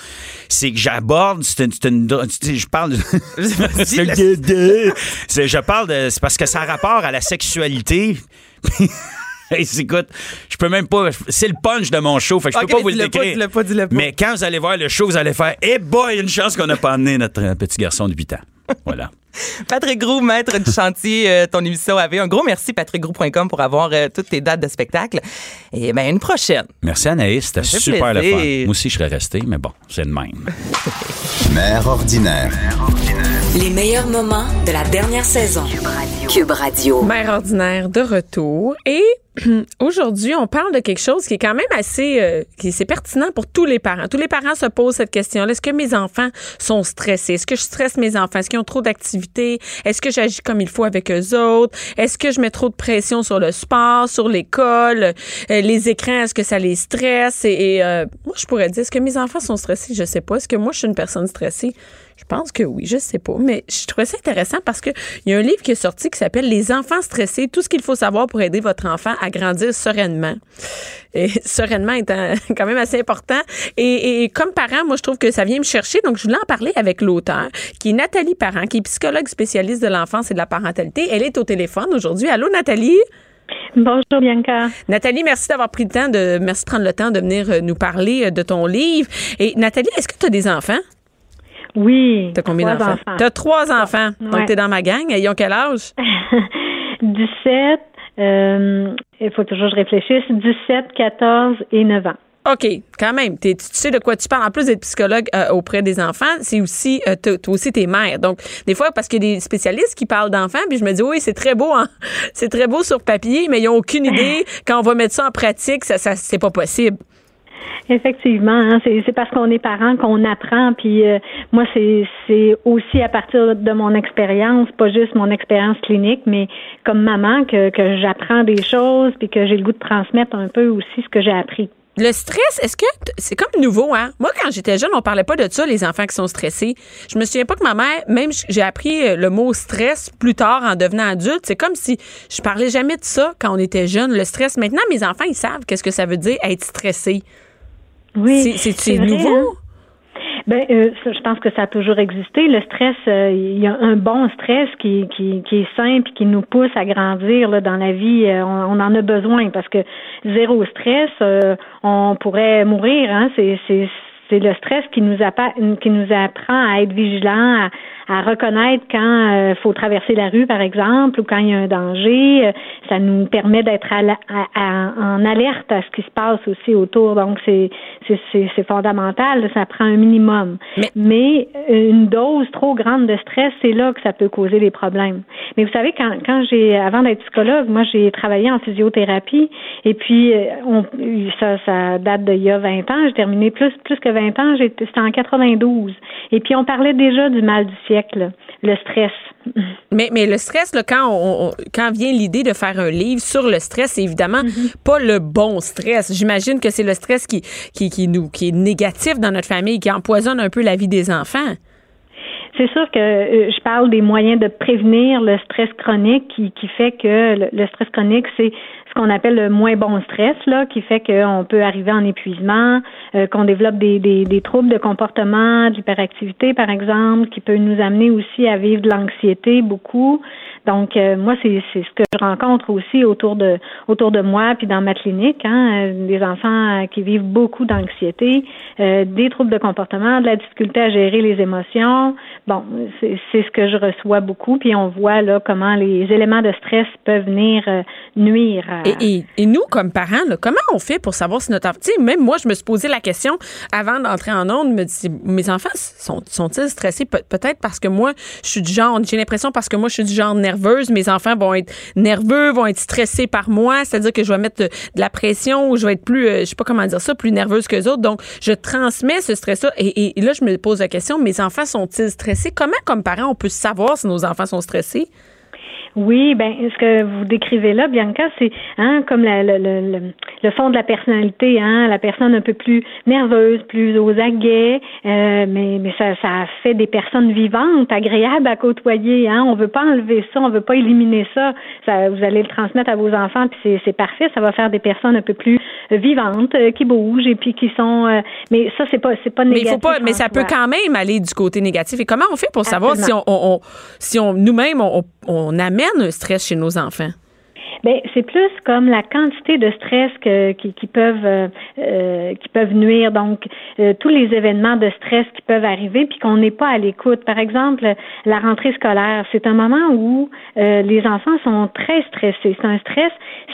F: C'est que j'aborde. C'est une, c'est je parle. de- c'est je parle de. C'est parce que ça a rapport à la sexualité. Hey, écoute, je peux même pas. C'est le punch de mon show, fait que je peux pas vous le décrire.
E: pas, pas.
F: Mais quand vous allez voir le show, vous allez faire Eh boy, une chance qu'on n'a pas amené notre euh, petit garçon de 8 ans. Voilà.
E: Patrick Groux, maître du chantier, euh, ton émission avait un gros merci, patrickgroux.com, pour avoir euh, toutes tes dates de spectacle. Et bien, une prochaine.
F: Merci Anaïs, c'était super le fun.
E: plaisir.
F: Moi aussi, je serais resté, mais bon, c'est le même.
A: Mère ordinaire.
B: Les meilleurs moments de la dernière saison. Cube Radio.
C: Mère ordinaire de retour et aujourd'hui, on parle de quelque chose qui est quand même assez euh, qui c'est pertinent pour tous les parents. Tous les parents se posent cette question-là. Est-ce que mes enfants sont stressés? Est-ce que je stresse mes enfants? Est-ce qu'ils ont trop d'activités? Est-ce que j'agis comme il faut avec eux autres? Est-ce que je mets trop de pression sur le sport, sur l'école, euh, les écrans, est-ce que ça les stresse? Et, euh, moi, je pourrais dire, est-ce que mes enfants sont stressés? Je sais pas. Est-ce que moi, je suis une personne stressée? Je pense que oui, je sais pas. Mais je trouvais ça intéressant parce qu'il y a un livre qui est sorti qui s'appelle Les enfants stressés, tout ce qu'il faut savoir pour aider votre enfant à grandir sereinement. Et sereinement est quand même assez important. Et, et comme parent, moi, je trouve que ça vient me chercher. Donc, je voulais en parler avec l'auteur, qui est Nathalie Parent, qui est psychologue spécialiste de l'enfance et de la parentalité. Elle est au téléphone aujourd'hui. Allô, Nathalie?
G: Bonjour Bianca.
C: Nathalie, merci d'avoir pris le temps de, merci de prendre le temps de venir euh, nous parler euh, de ton livre. Et Nathalie, est-ce que tu as des enfants?
G: Oui.
C: T'as combien
G: trois
C: d'enfants?
G: enfants.
C: T'as trois enfants.
G: Ouais.
C: Donc, t'es dans ma gang. Ils ont quel âge?
G: 17, euh, il faut toujours que je réfléchisse, 17, 14 et 9 ans.
C: OK, quand même. Tu sais de quoi tu parles. En plus d'être psychologue euh, auprès des enfants, c'est aussi, euh, toi aussi, t'es mère. Donc, des fois, parce qu'il y a des spécialistes qui parlent d'enfants, puis je me dis, oui, c'est très beau, hein? c'est très beau sur papier, mais ils n'ont aucune idée. Quand on va mettre ça en pratique, ça, ça c'est pas possible.
G: Effectivement, hein, c'est parce qu'on est parent qu'on apprend. Puis euh, moi, c'est aussi à partir de mon expérience, pas juste mon expérience clinique, mais comme maman que, j'apprends des choses, puis que j'ai le goût de transmettre un peu aussi ce que j'ai appris.
C: Le stress, est-ce que c'est comme nouveau, hein? Moi, quand j'étais jeune, on parlait pas de ça, les enfants qui sont stressés. Je me souviens pas que ma mère, même j'ai appris euh, le mot stress plus tard en devenant adulte. C'est comme si je parlais jamais de ça quand on était jeune, le stress. Maintenant, mes enfants, ils savent qu'est-ce que ça veut dire être stressé.
G: Oui,
C: C'est- nouveau?
G: hein? Ben, euh, je pense que ça a toujours existé. Le stress, euh, il y a un bon stress qui, qui, qui est simple et qui nous pousse à grandir là, dans la vie. Euh, on, on en a besoin parce que zéro stress, on pourrait mourir. Hein? C'est, c'est, c'est le stress qui nous, appa- qui nous apprend à être vigilant, à, à reconnaître quand il faut traverser la rue, par exemple, ou quand il y a un danger. Euh, Ça nous permet d'être à la- à- à- en alerte à ce qui se passe aussi autour. Donc, c'est, c'est, fondamental. Ça prend un minimum.
C: Mais-
G: euh, une dose trop grande de stress, c'est là que ça peut causer des problèmes. Mais vous savez, quand, quand j'ai, avant d'être psychologue, moi, j'ai travaillé en physiothérapie. Et puis, euh, on, ça, ça date d'il y a 20 ans. J'ai terminé plus, plus que 20 ans. C'était en 92. Et puis, on parlait déjà du mal du siècle, le stress.
C: Mais, mais le stress, là, quand, on, on- quand vient l'idée de faire un livre sur le stress, c'est évidemment pas le bon stress. J'imagine que c'est le stress qui, qui, qui, nous, qui est négatif dans notre famille, qui empoisonne un peu la vie des enfants.
G: C'est sûr que euh, je parle des moyens de prévenir le stress chronique qui, qui fait que le, le stress chronique, c'est ce qu'on appelle le moins bon stress, là, qui fait qu'on peut arriver en épuisement, euh, qu'on développe des, des, des troubles de comportement, de l'hyperactivité, par exemple, qui peut nous amener aussi à vivre de l'anxiété beaucoup. Donc, euh, moi, c'est ce que je rencontre aussi autour de autour de moi, puis dans ma clinique, hein, euh, des enfants euh, qui vivent beaucoup d'anxiété, des troubles de comportement, de la difficulté à gérer les émotions. Bon, c'est ce que je reçois beaucoup, puis on voit là comment les éléments de stress peuvent venir nuire.
C: Et, et, nous, comme parents, comment on fait pour savoir si notre enfant. Même moi, je me suis posé la question avant d'entrer en onde, me dis, mes enfants sont, sont-ils stressés? Pe- peut-être parce que moi, je suis du genre, j'ai l'impression parce que moi, je suis du genre mes enfants vont être nerveux, vont être stressés par moi, c'est-à-dire que je vais mettre de, la pression ou je vais être plus, euh, je sais pas comment dire ça, plus nerveuse que les autres. Donc, je transmets ce stress-là. Et, et- et là, je me pose la question, mes enfants sont-ils stressés? Comment, comme parents, on peut savoir si nos enfants sont stressés?
G: Oui, ben ce que vous décrivez là, Bianca, c'est hein, comme la- le, le, le, le fond de la personnalité, hein, la personne un peu plus nerveuse, plus aux aguets, euh, mais mais ça, ça fait des personnes vivantes, agréables à côtoyer. Hein, on veut pas enlever ça, on veut pas éliminer ça. ça vous allez le transmettre à vos enfants, puis c'est parfait. Ça va faire des personnes un peu plus vivantes, euh, qui bougent et puis qui sont. euh, mais ça c'est pas c'est pas
C: Mais
G: négatif.
C: il faut pas, mais ça peut quand même aller du côté négatif. Et comment on fait pour savoir si on,
G: Absolument.
C: on- on- si on nous-mêmes on, on amène un stress chez nos enfants?
G: Ben c'est plus comme la quantité de stress que, qui, qui peuvent euh, euh, qui peuvent nuire. Donc euh, tous les événements de stress qui peuvent arriver puis qu'on n'est pas à l'écoute. Par exemple, la rentrée scolaire, c'est un moment où les enfants sont très stressés. C'est un stress,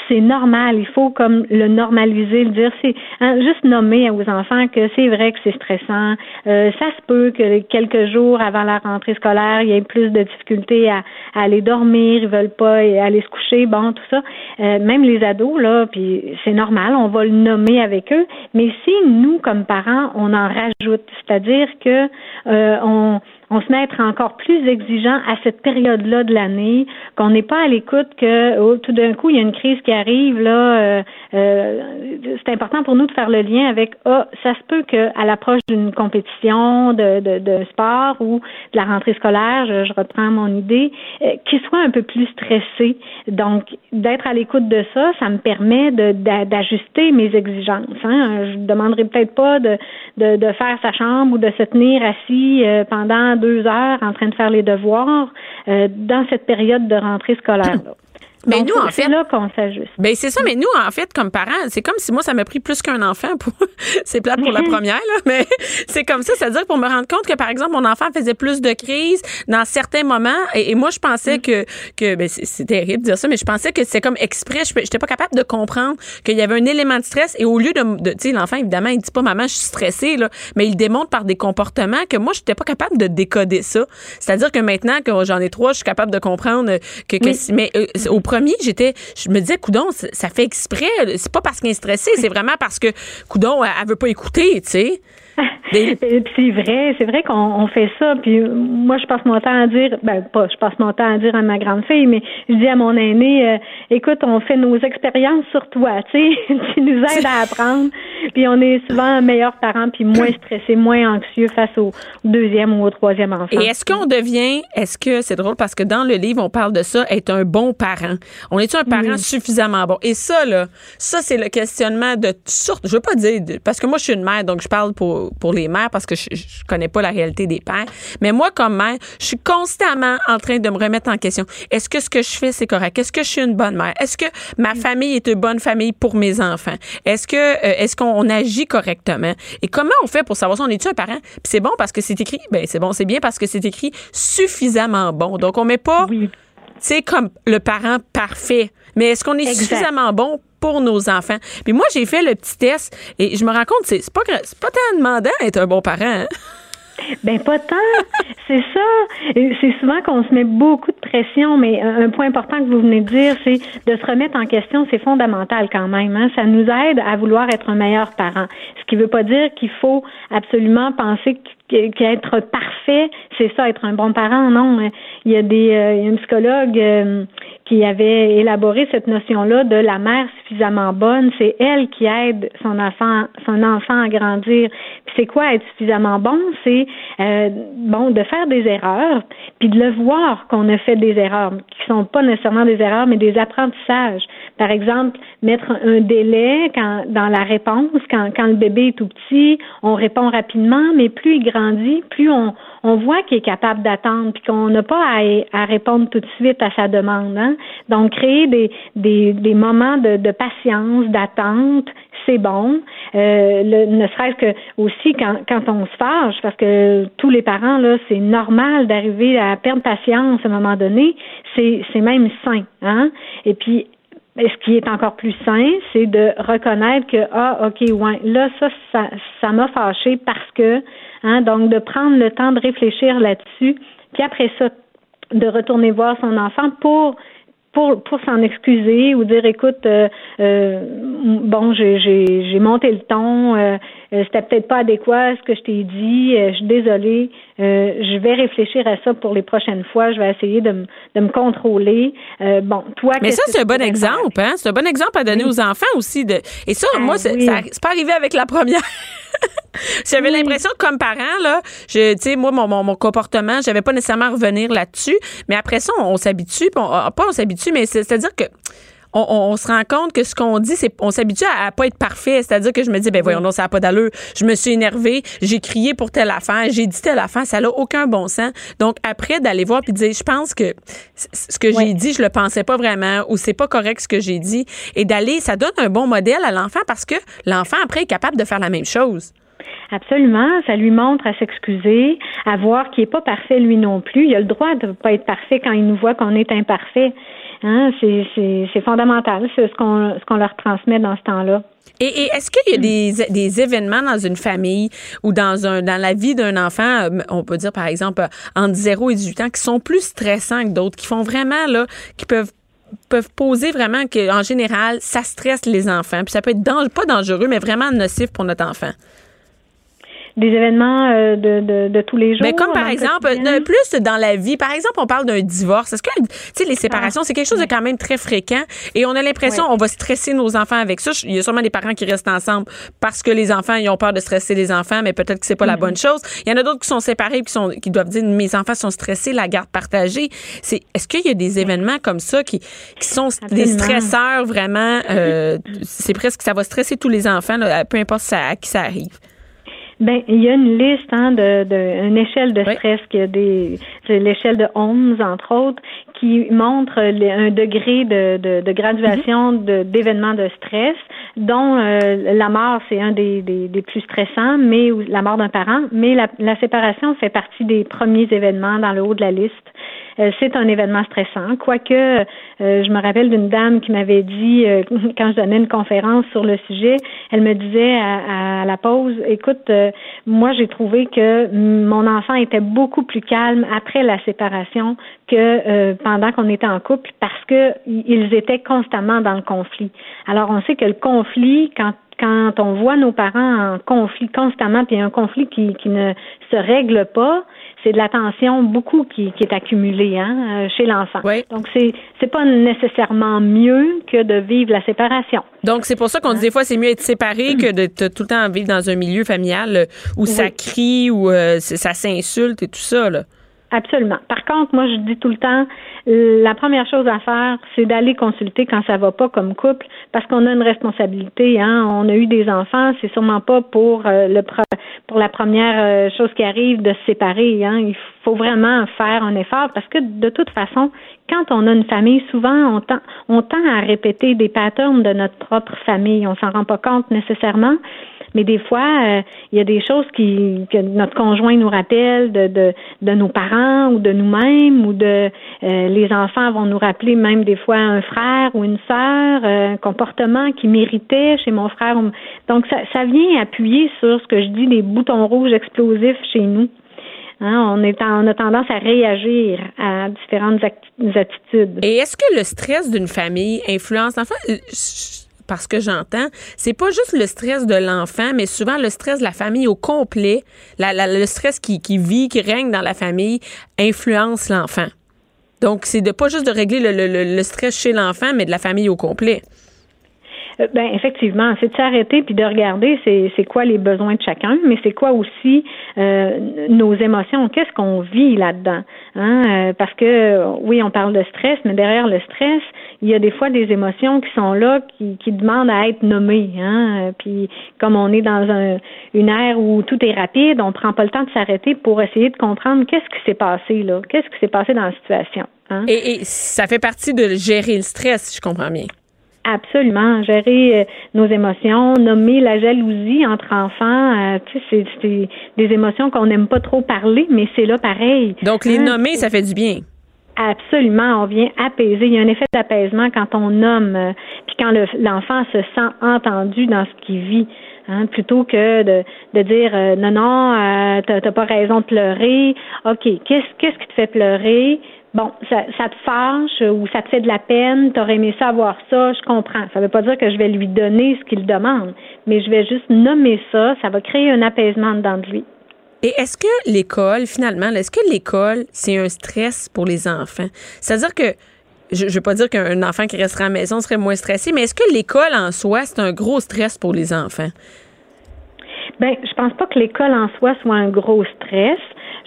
G: c'est normal. Il faut comme le normaliser, le dire. C'est hein, juste nommer aux enfants que c'est vrai que c'est stressant. ça se peut que quelques jours avant la rentrée scolaire, il y ait plus de difficultés à, à aller dormir, ils veulent pas aller se coucher, bon, tout ça. Euh, même les ados, là, puis c'est normal, on va le nommer avec eux. Mais si nous, comme parents, on en rajoute, c'est-à-dire que euh, on on se met à être encore plus exigeant à cette période-là de l'année, qu'on n'est pas à l'écoute que oh, tout d'un coup il y a une crise qui arrive là. Euh, euh, c'est important pour nous de faire le lien avec ah ça se peut qu'à l'approche d'une compétition de, de, sport ou de la rentrée scolaire, je, reprends mon idée, euh, qu'il soit un peu plus stressé. Donc d'être à l'écoute de ça, ça me permet d'ajuster mes exigences. Hein. Je ne demanderai peut-être pas de, de, de faire sa chambre ou de se tenir assis pendant deux heures en train de faire les devoirs euh, dans cette période de rentrée scolaire. Là.
C: Mais nous, en fait.
G: C'est là qu'on s'ajuste.
C: Ben, c'est ça, mais nous, en fait, comme parents, c'est comme si moi, ça m'a pris plus qu'un enfant pour. c'est plate pour la première, là, mais c'est comme ça. C'est-à-dire pour me rendre compte que, par exemple, mon enfant faisait plus de crises dans certains moments. Et, moi, je pensais que. que ben, c'est terrible de dire ça, mais je pensais que c'était comme exprès. Je n'étais pas capable de comprendre qu'il y avait un élément de stress. Et au lieu de. de tu sais, l'enfant, évidemment, il dit pas, maman, je suis stressée, là, mais il démontre par des comportements que moi, je n'étais pas capable de décoder ça. C'est-à-dire que maintenant que j'en ai trois, je suis capable de comprendre que. que Mais euh, au premier, j'étais je me disais, Coudon, ça fait exprès. C'est pas parce qu'elle est stressée, c'est vraiment parce que Coudon, elle, veut pas écouter, tu sais.
G: c'est vrai, c'est vrai qu'on fait ça. Puis moi, je passe mon temps à dire, ben pas, je passe mon temps à dire à ma grande fille, mais je dis à mon aîné, euh, écoute, on fait nos expériences sur toi, tu sais, tu nous aides à apprendre. Puis on est souvent un meilleur parent, puis moins stressé, moins anxieux face au deuxième ou au troisième enfant.
C: Et est-ce qu'on devient, est-ce que c'est drôle parce que dans le livre on parle de ça, être un bon parent. On est un parent suffisamment bon? Et ça là, ça c'est le questionnement de sorte. Je veux pas dire parce que moi je suis une mère, donc je parle pour pour, les mères parce que je, je connais pas la réalité des pères. Mais moi, comme mère, je suis constamment en train de me remettre en question. Est-ce que ce que je fais, c'est correct? Est-ce que je suis une bonne mère? Est-ce que ma famille est une bonne famille pour mes enfants? Est-ce que, euh, est-ce qu'on agit correctement? Et comment on fait pour savoir si on est-tu un parent? Puis c'est bon parce que c'est écrit, ben c'est bon, c'est bien parce que c'est écrit suffisamment bon. Donc on met pas, tu sais, comme le parent parfait. Mais est-ce qu'on est suffisamment bon pour nos enfants. Puis moi, j'ai fait le petit test et je me rends compte, c'est pas, pas tant demandant d'être un bon parent. Hein?
G: Ben pas tant, c'est ça. C'est souvent qu'on se met beaucoup de pression, mais un point important que vous venez de dire, c'est de se remettre en question, c'est fondamental quand même. Hein? Ça nous aide à vouloir être un meilleur parent. Ce qui veut pas dire qu'il faut absolument penser qu'être parfait, c'est ça, être un bon parent. Non, il y a des, euh, il y a une psychologue euh, qui avait élaboré cette notion-là de la mère suffisamment bonne. C'est elle qui aide son enfant, son enfant à grandir. Puis c'est quoi être suffisamment bon? C'est euh, bon de faire des erreurs, puis de le voir qu'on a fait des erreurs, qui sont pas nécessairement des erreurs, mais des apprentissages. Par exemple, mettre un délai quand, dans la réponse, quand, quand le bébé est tout petit, on répond rapidement, mais plus il plus on, voit qu'il est capable d'attendre, puis qu'on n'a pas à, répondre tout de suite à sa demande. Hein? Donc, créer des, moments de, patience, d'attente, c'est bon. Euh, ne serait-ce que aussi quand, quand on se fâche, parce que tous les parents, c'est normal d'arriver à perdre patience à un moment donné, c'est, c'est même sain. Hein? Et puis, ce qui est encore plus sain, c'est de reconnaître que ah ok ouais là ça ça ça m'a fâché parce que hein donc de prendre le temps de réfléchir là-dessus puis après ça de retourner voir son enfant pour pour pour s'en excuser ou dire écoute euh, euh, bon j'ai j'ai j'ai monté le ton euh, c'était peut-être pas adéquat ce que je t'ai dit je suis désolée je vais réfléchir à ça pour les prochaines fois je vais essayer de me de me contrôler. Bon toi
C: mais ça c'est un bon exemple hein? C'est un bon exemple à donner aux enfants aussi de et ça moi ah c'est pas arrivé avec la première J'avais l'impression que comme parent, là, je, tu sais, moi, mon, mon, mon comportement, j'avais pas nécessairement à revenir là-dessus. Mais après ça, on, s'habitue, on, ah, pas on s'habitue, mais c'est-à-dire que on, on- on se rend compte que ce qu'on dit, c'est on s'habitue à, à pas être parfait. C'est-à-dire que je me dis, ben voyons, non, ça n'a pas d'allure. Je me suis énervée, j'ai crié pour telle affaire, j'ai dit telle affaire, ça n'a aucun bon sens. Donc après d'aller voir puis de dire, je pense que ce que j'ai dit, je le pensais pas vraiment ou c'est pas correct ce que j'ai dit, et d'aller, ça donne un bon modèle à l'enfant parce que l'enfant après est capable de faire la même chose.
G: Absolument, ça lui montre à s'excuser, à voir qu'il n'est pas parfait lui non plus. Il a le droit de ne pas être parfait quand il nous voit qu'on est imparfait. Hein, c'est, fondamental, c'est ce qu'on, leur transmet dans ce temps-là.
C: Et, est-ce qu'il y a des, des événements dans une famille ou dans un dans la vie d'un enfant, euh, on peut dire par exemple euh, entre 0 et 18 ans, qui sont plus stressants que d'autres, qui font vraiment là, qui peuvent poser vraiment que en général ça stresse les enfants puis ça peut être pas dangereux mais vraiment nocif pour notre enfant?
G: Des événements euh, de, de, de tous les jours.
C: Mais comme par
G: le
C: exemple, plus dans la vie. Par exemple, on parle d'un divorce. Est-ce que, tu sais, les séparations, c'est quelque chose de quand même très fréquent et on a l'impression on va stresser nos enfants avec ça. Il y a sûrement des parents qui restent ensemble parce que les enfants, ils ont peur de stresser les enfants, mais peut-être que c'est pas la bonne chose. Il y en a d'autres qui sont séparés et qui sont, qui doivent dire, mes enfants sont stressés, la garde partagée. C'est, est-ce qu'il y a des événements comme ça qui, qui sont des stresseurs vraiment, euh, c'est presque, ça va stresser tous les enfants, là, peu importe ça, à qui ça arrive?
G: Ben, il y a une liste, hein, de, de une échelle de
C: Oui.
G: stress qui a des, c'est l'échelle de 11 entre autres, qui montre les- un degré de, de, de graduation de, d'événements de stress, dont euh, la mort c'est un des, des, des plus stressants, mais ou- la mort d'un parent, mais la, la séparation fait partie des premiers événements dans le haut de la liste. Euh, c'est un événement stressant, quoique euh, je me rappelle d'une dame qui m'avait dit euh, quand je donnais une conférence sur le sujet, elle me disait à, à la pause, écoute, moi j'ai trouvé que mon enfant était beaucoup plus calme après la séparation que pendant qu'on était en couple parce que i- ils étaient constamment dans le conflit. Alors on sait que le conflit quand quand on voit nos parents en conflit constamment, puis un conflit qui, qui ne se règle pas, c'est de la tension beaucoup qui, qui est accumulée hein, euh, chez l'enfant.
C: Oui.
G: Donc c'est c'est pas nécessairement mieux que de vivre la séparation.
C: Donc, c'est pour ça qu'on dit des fois, c'est mieux être séparé que de tout le temps vivre dans un milieu familial euh, où ça crie, où euh, ça s'insulte et tout ça. Là.
G: Absolument. Par contre, moi, je dis tout le temps, la première chose à faire, c'est d'aller consulter quand ça va pas comme couple, parce qu'on a une responsabilité. Hein. On a eu des enfants, c'est sûrement pas pour euh, le pour la première euh, chose qui arrive de se séparer. Hein. Il faut vraiment faire un effort, parce que de toute façon, quand on a une famille, souvent on tend, on tend à répéter des patterns de notre propre famille. On s'en rend pas compte nécessairement. Mais des fois, euh, il y a des choses qui que notre conjoint nous rappelle de, de, de nos parents ou de nous-mêmes ou de euh, les enfants vont nous rappeler même des fois un frère ou une sœur, euh, un comportement qui méritait chez mon frère. Donc ça, ça vient appuyer sur ce que je dis des boutons rouges explosifs chez nous. Hein, on, est en- on a tendance à réagir à différentes attitudes.
C: Et est-ce que le stress d'une famille influence? L'enfant? Euh, Parce que j'entends, c'est pas juste le stress de l'enfant, mais souvent le stress de la famille au complet, le stress qui, vit, qui règne dans la famille, influence l'enfant. Donc, c'est de pas juste de régler le, le- le- le stress chez l'enfant, mais de la famille au complet.
G: Euh, Ben effectivement, c'est de s'arrêter puis de regarder c'est quoi les besoins de chacun, mais c'est quoi aussi euh, nos émotions, qu'est-ce qu'on vit là-dedans, hein? Euh, parce que euh, oui, on parle de stress, mais derrière le stress, il y a des fois des émotions qui sont là, qui, qui demandent à être nommées, hein? Puis comme on est dans un, une ère où tout est rapide, on prend pas le temps de s'arrêter pour essayer de comprendre qu'est-ce qui s'est passé là, qu'est-ce qui s'est passé dans la situation. Hein?
C: Et, et ça fait partie de gérer le stress, si je comprends bien.
G: Absolument. Gérer euh, nos émotions, nommer la jalousie entre enfants, euh, tu sais, c'est- des émotions qu'on n'aime pas trop parler, mais c'est là pareil.
C: Donc, les
G: Hein?
C: nommer, ça fait du bien.
G: Absolument, on vient apaiser. Il y a un effet d'apaisement quand on nomme, euh, puis quand le- l'enfant se sent entendu dans ce qu'il vit. Hein, plutôt que de, de dire euh, non non t'as t'as pas raison de pleurer ok qu'est-ce qu'est-ce qui te fait pleurer? Bon ça, ça te fâche ou ça te fait de la peine t'aurais aimé ça avoir ça je comprends ça veut pas dire que je vais lui donner ce qu'il demande mais je vais juste nommer ça ça va créer un apaisement dedans de lui
C: Et est-ce que l'école, finalement, est-ce que l'école, c'est un stress pour les enfants? C'est-à-dire que, je ne veux pas dire qu'un enfant qui resterait à la maison serait moins stressé, mais est-ce que l'école en soi, c'est un gros stress pour les enfants?
G: Ben, je pense pas que l'école en soi soit un gros stress.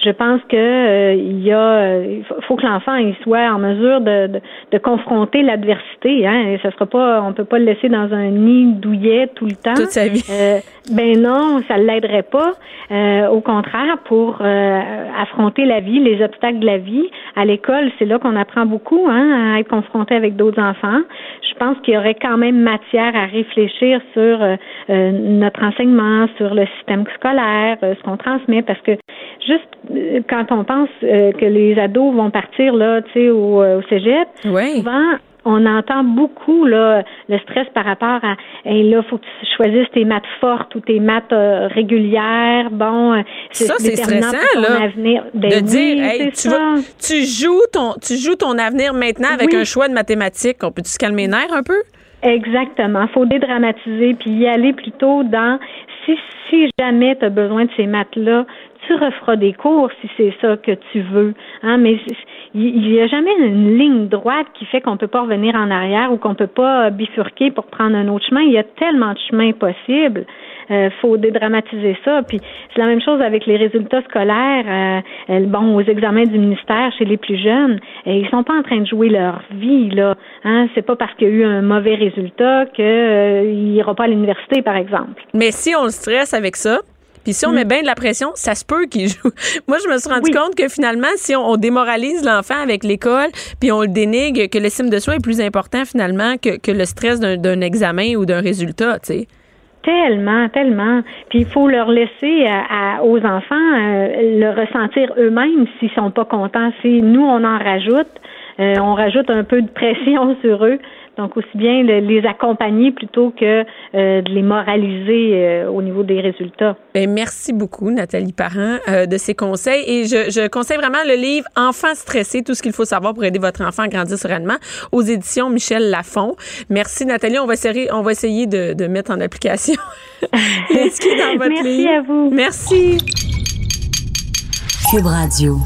G: Je pense que euh, il y a, il faut que l'enfant il soit en mesure de, de, de confronter l'adversité. Hein, et ça sera pas, on peut pas le laisser dans un nid douillet tout le temps.
C: Toute sa vie.
G: Euh, ben non, ça l'aiderait pas. Euh, au contraire, pour euh, affronter la vie, les obstacles de la vie, à l'école, c'est là qu'on apprend beaucoup, hein, à être confronté avec d'autres enfants. Je pense qu'il y aurait quand même matière à réfléchir sur notre enseignement, sur le système scolaire, ce qu'on transmet, parce que juste quand on pense que les ados vont partir là, tu sais, au, au cégep,
C: Oui.
G: souvent on entend beaucoup là, le stress par rapport à hey, là, faut que tu choisisses tes maths fortes ou tes maths euh, régulières. Bon, euh,
C: Ça, c'est
G: déterminant
C: stressant,
G: pour ton
C: là,
G: avenir. Ben
C: de
G: oui,
C: dire, hey, tu, vas- tu joues ton, tu joues ton avenir maintenant avec
G: Oui.
C: un choix de mathématiques. On peut-tu se calmer les nerfs un peu?
G: Exactement. faut dédramatiser puis y aller plutôt dans si si jamais tu as besoin de ces maths-là, tu referas des cours si c'est ça que tu veux. Hein, mais il n'y a jamais une ligne droite qui fait qu'on peut pas revenir en arrière ou qu'on peut pas bifurquer pour prendre un autre chemin. Il y a tellement de chemins possibles. Euh, faut dédramatiser ça. Puis c'est la même chose avec les résultats scolaires. Euh, euh, bon, aux examens du ministère chez les plus jeunes, et ils sont pas en train de jouer leur vie là. Hein, c'est pas parce qu'il y a eu un mauvais résultat qu'il euh, ira pas à l'université, par exemple.
C: Mais si on le stresse avec ça, puis si on met bien de la pression, ça se peut qu'il joue. Moi, je me suis rendu
G: Mm. Oui.
C: compte que finalement, si on, on démoralise l'enfant avec l'école, puis on le dénigre, que l'estime de soi est plus important finalement que, que le stress d'un d'un examen ou d'un résultat, tu sais.
G: Tellement, tellement. Puis il faut leur laisser à, à- aux enfants euh, le ressentir eux-mêmes s'ils sont pas contents. Si nous on en rajoute, euh, on rajoute un peu de pression sur eux. Donc aussi bien le- les accompagner plutôt que euh, de les moraliser euh, au niveau des résultats.
C: Ben, merci beaucoup, Nathalie Parent, euh, de ces conseils. Et je, je conseille vraiment le livre Enfants stressés, tout ce qu'il faut savoir pour aider votre enfant à grandir sereinement aux éditions Michel Lafon. Merci, Nathalie. On va essayer, on va essayer de, de mettre en application ce qui est dans votre
G: Merci
C: livre.
G: à vous.
C: Merci.
B: Cube Radio.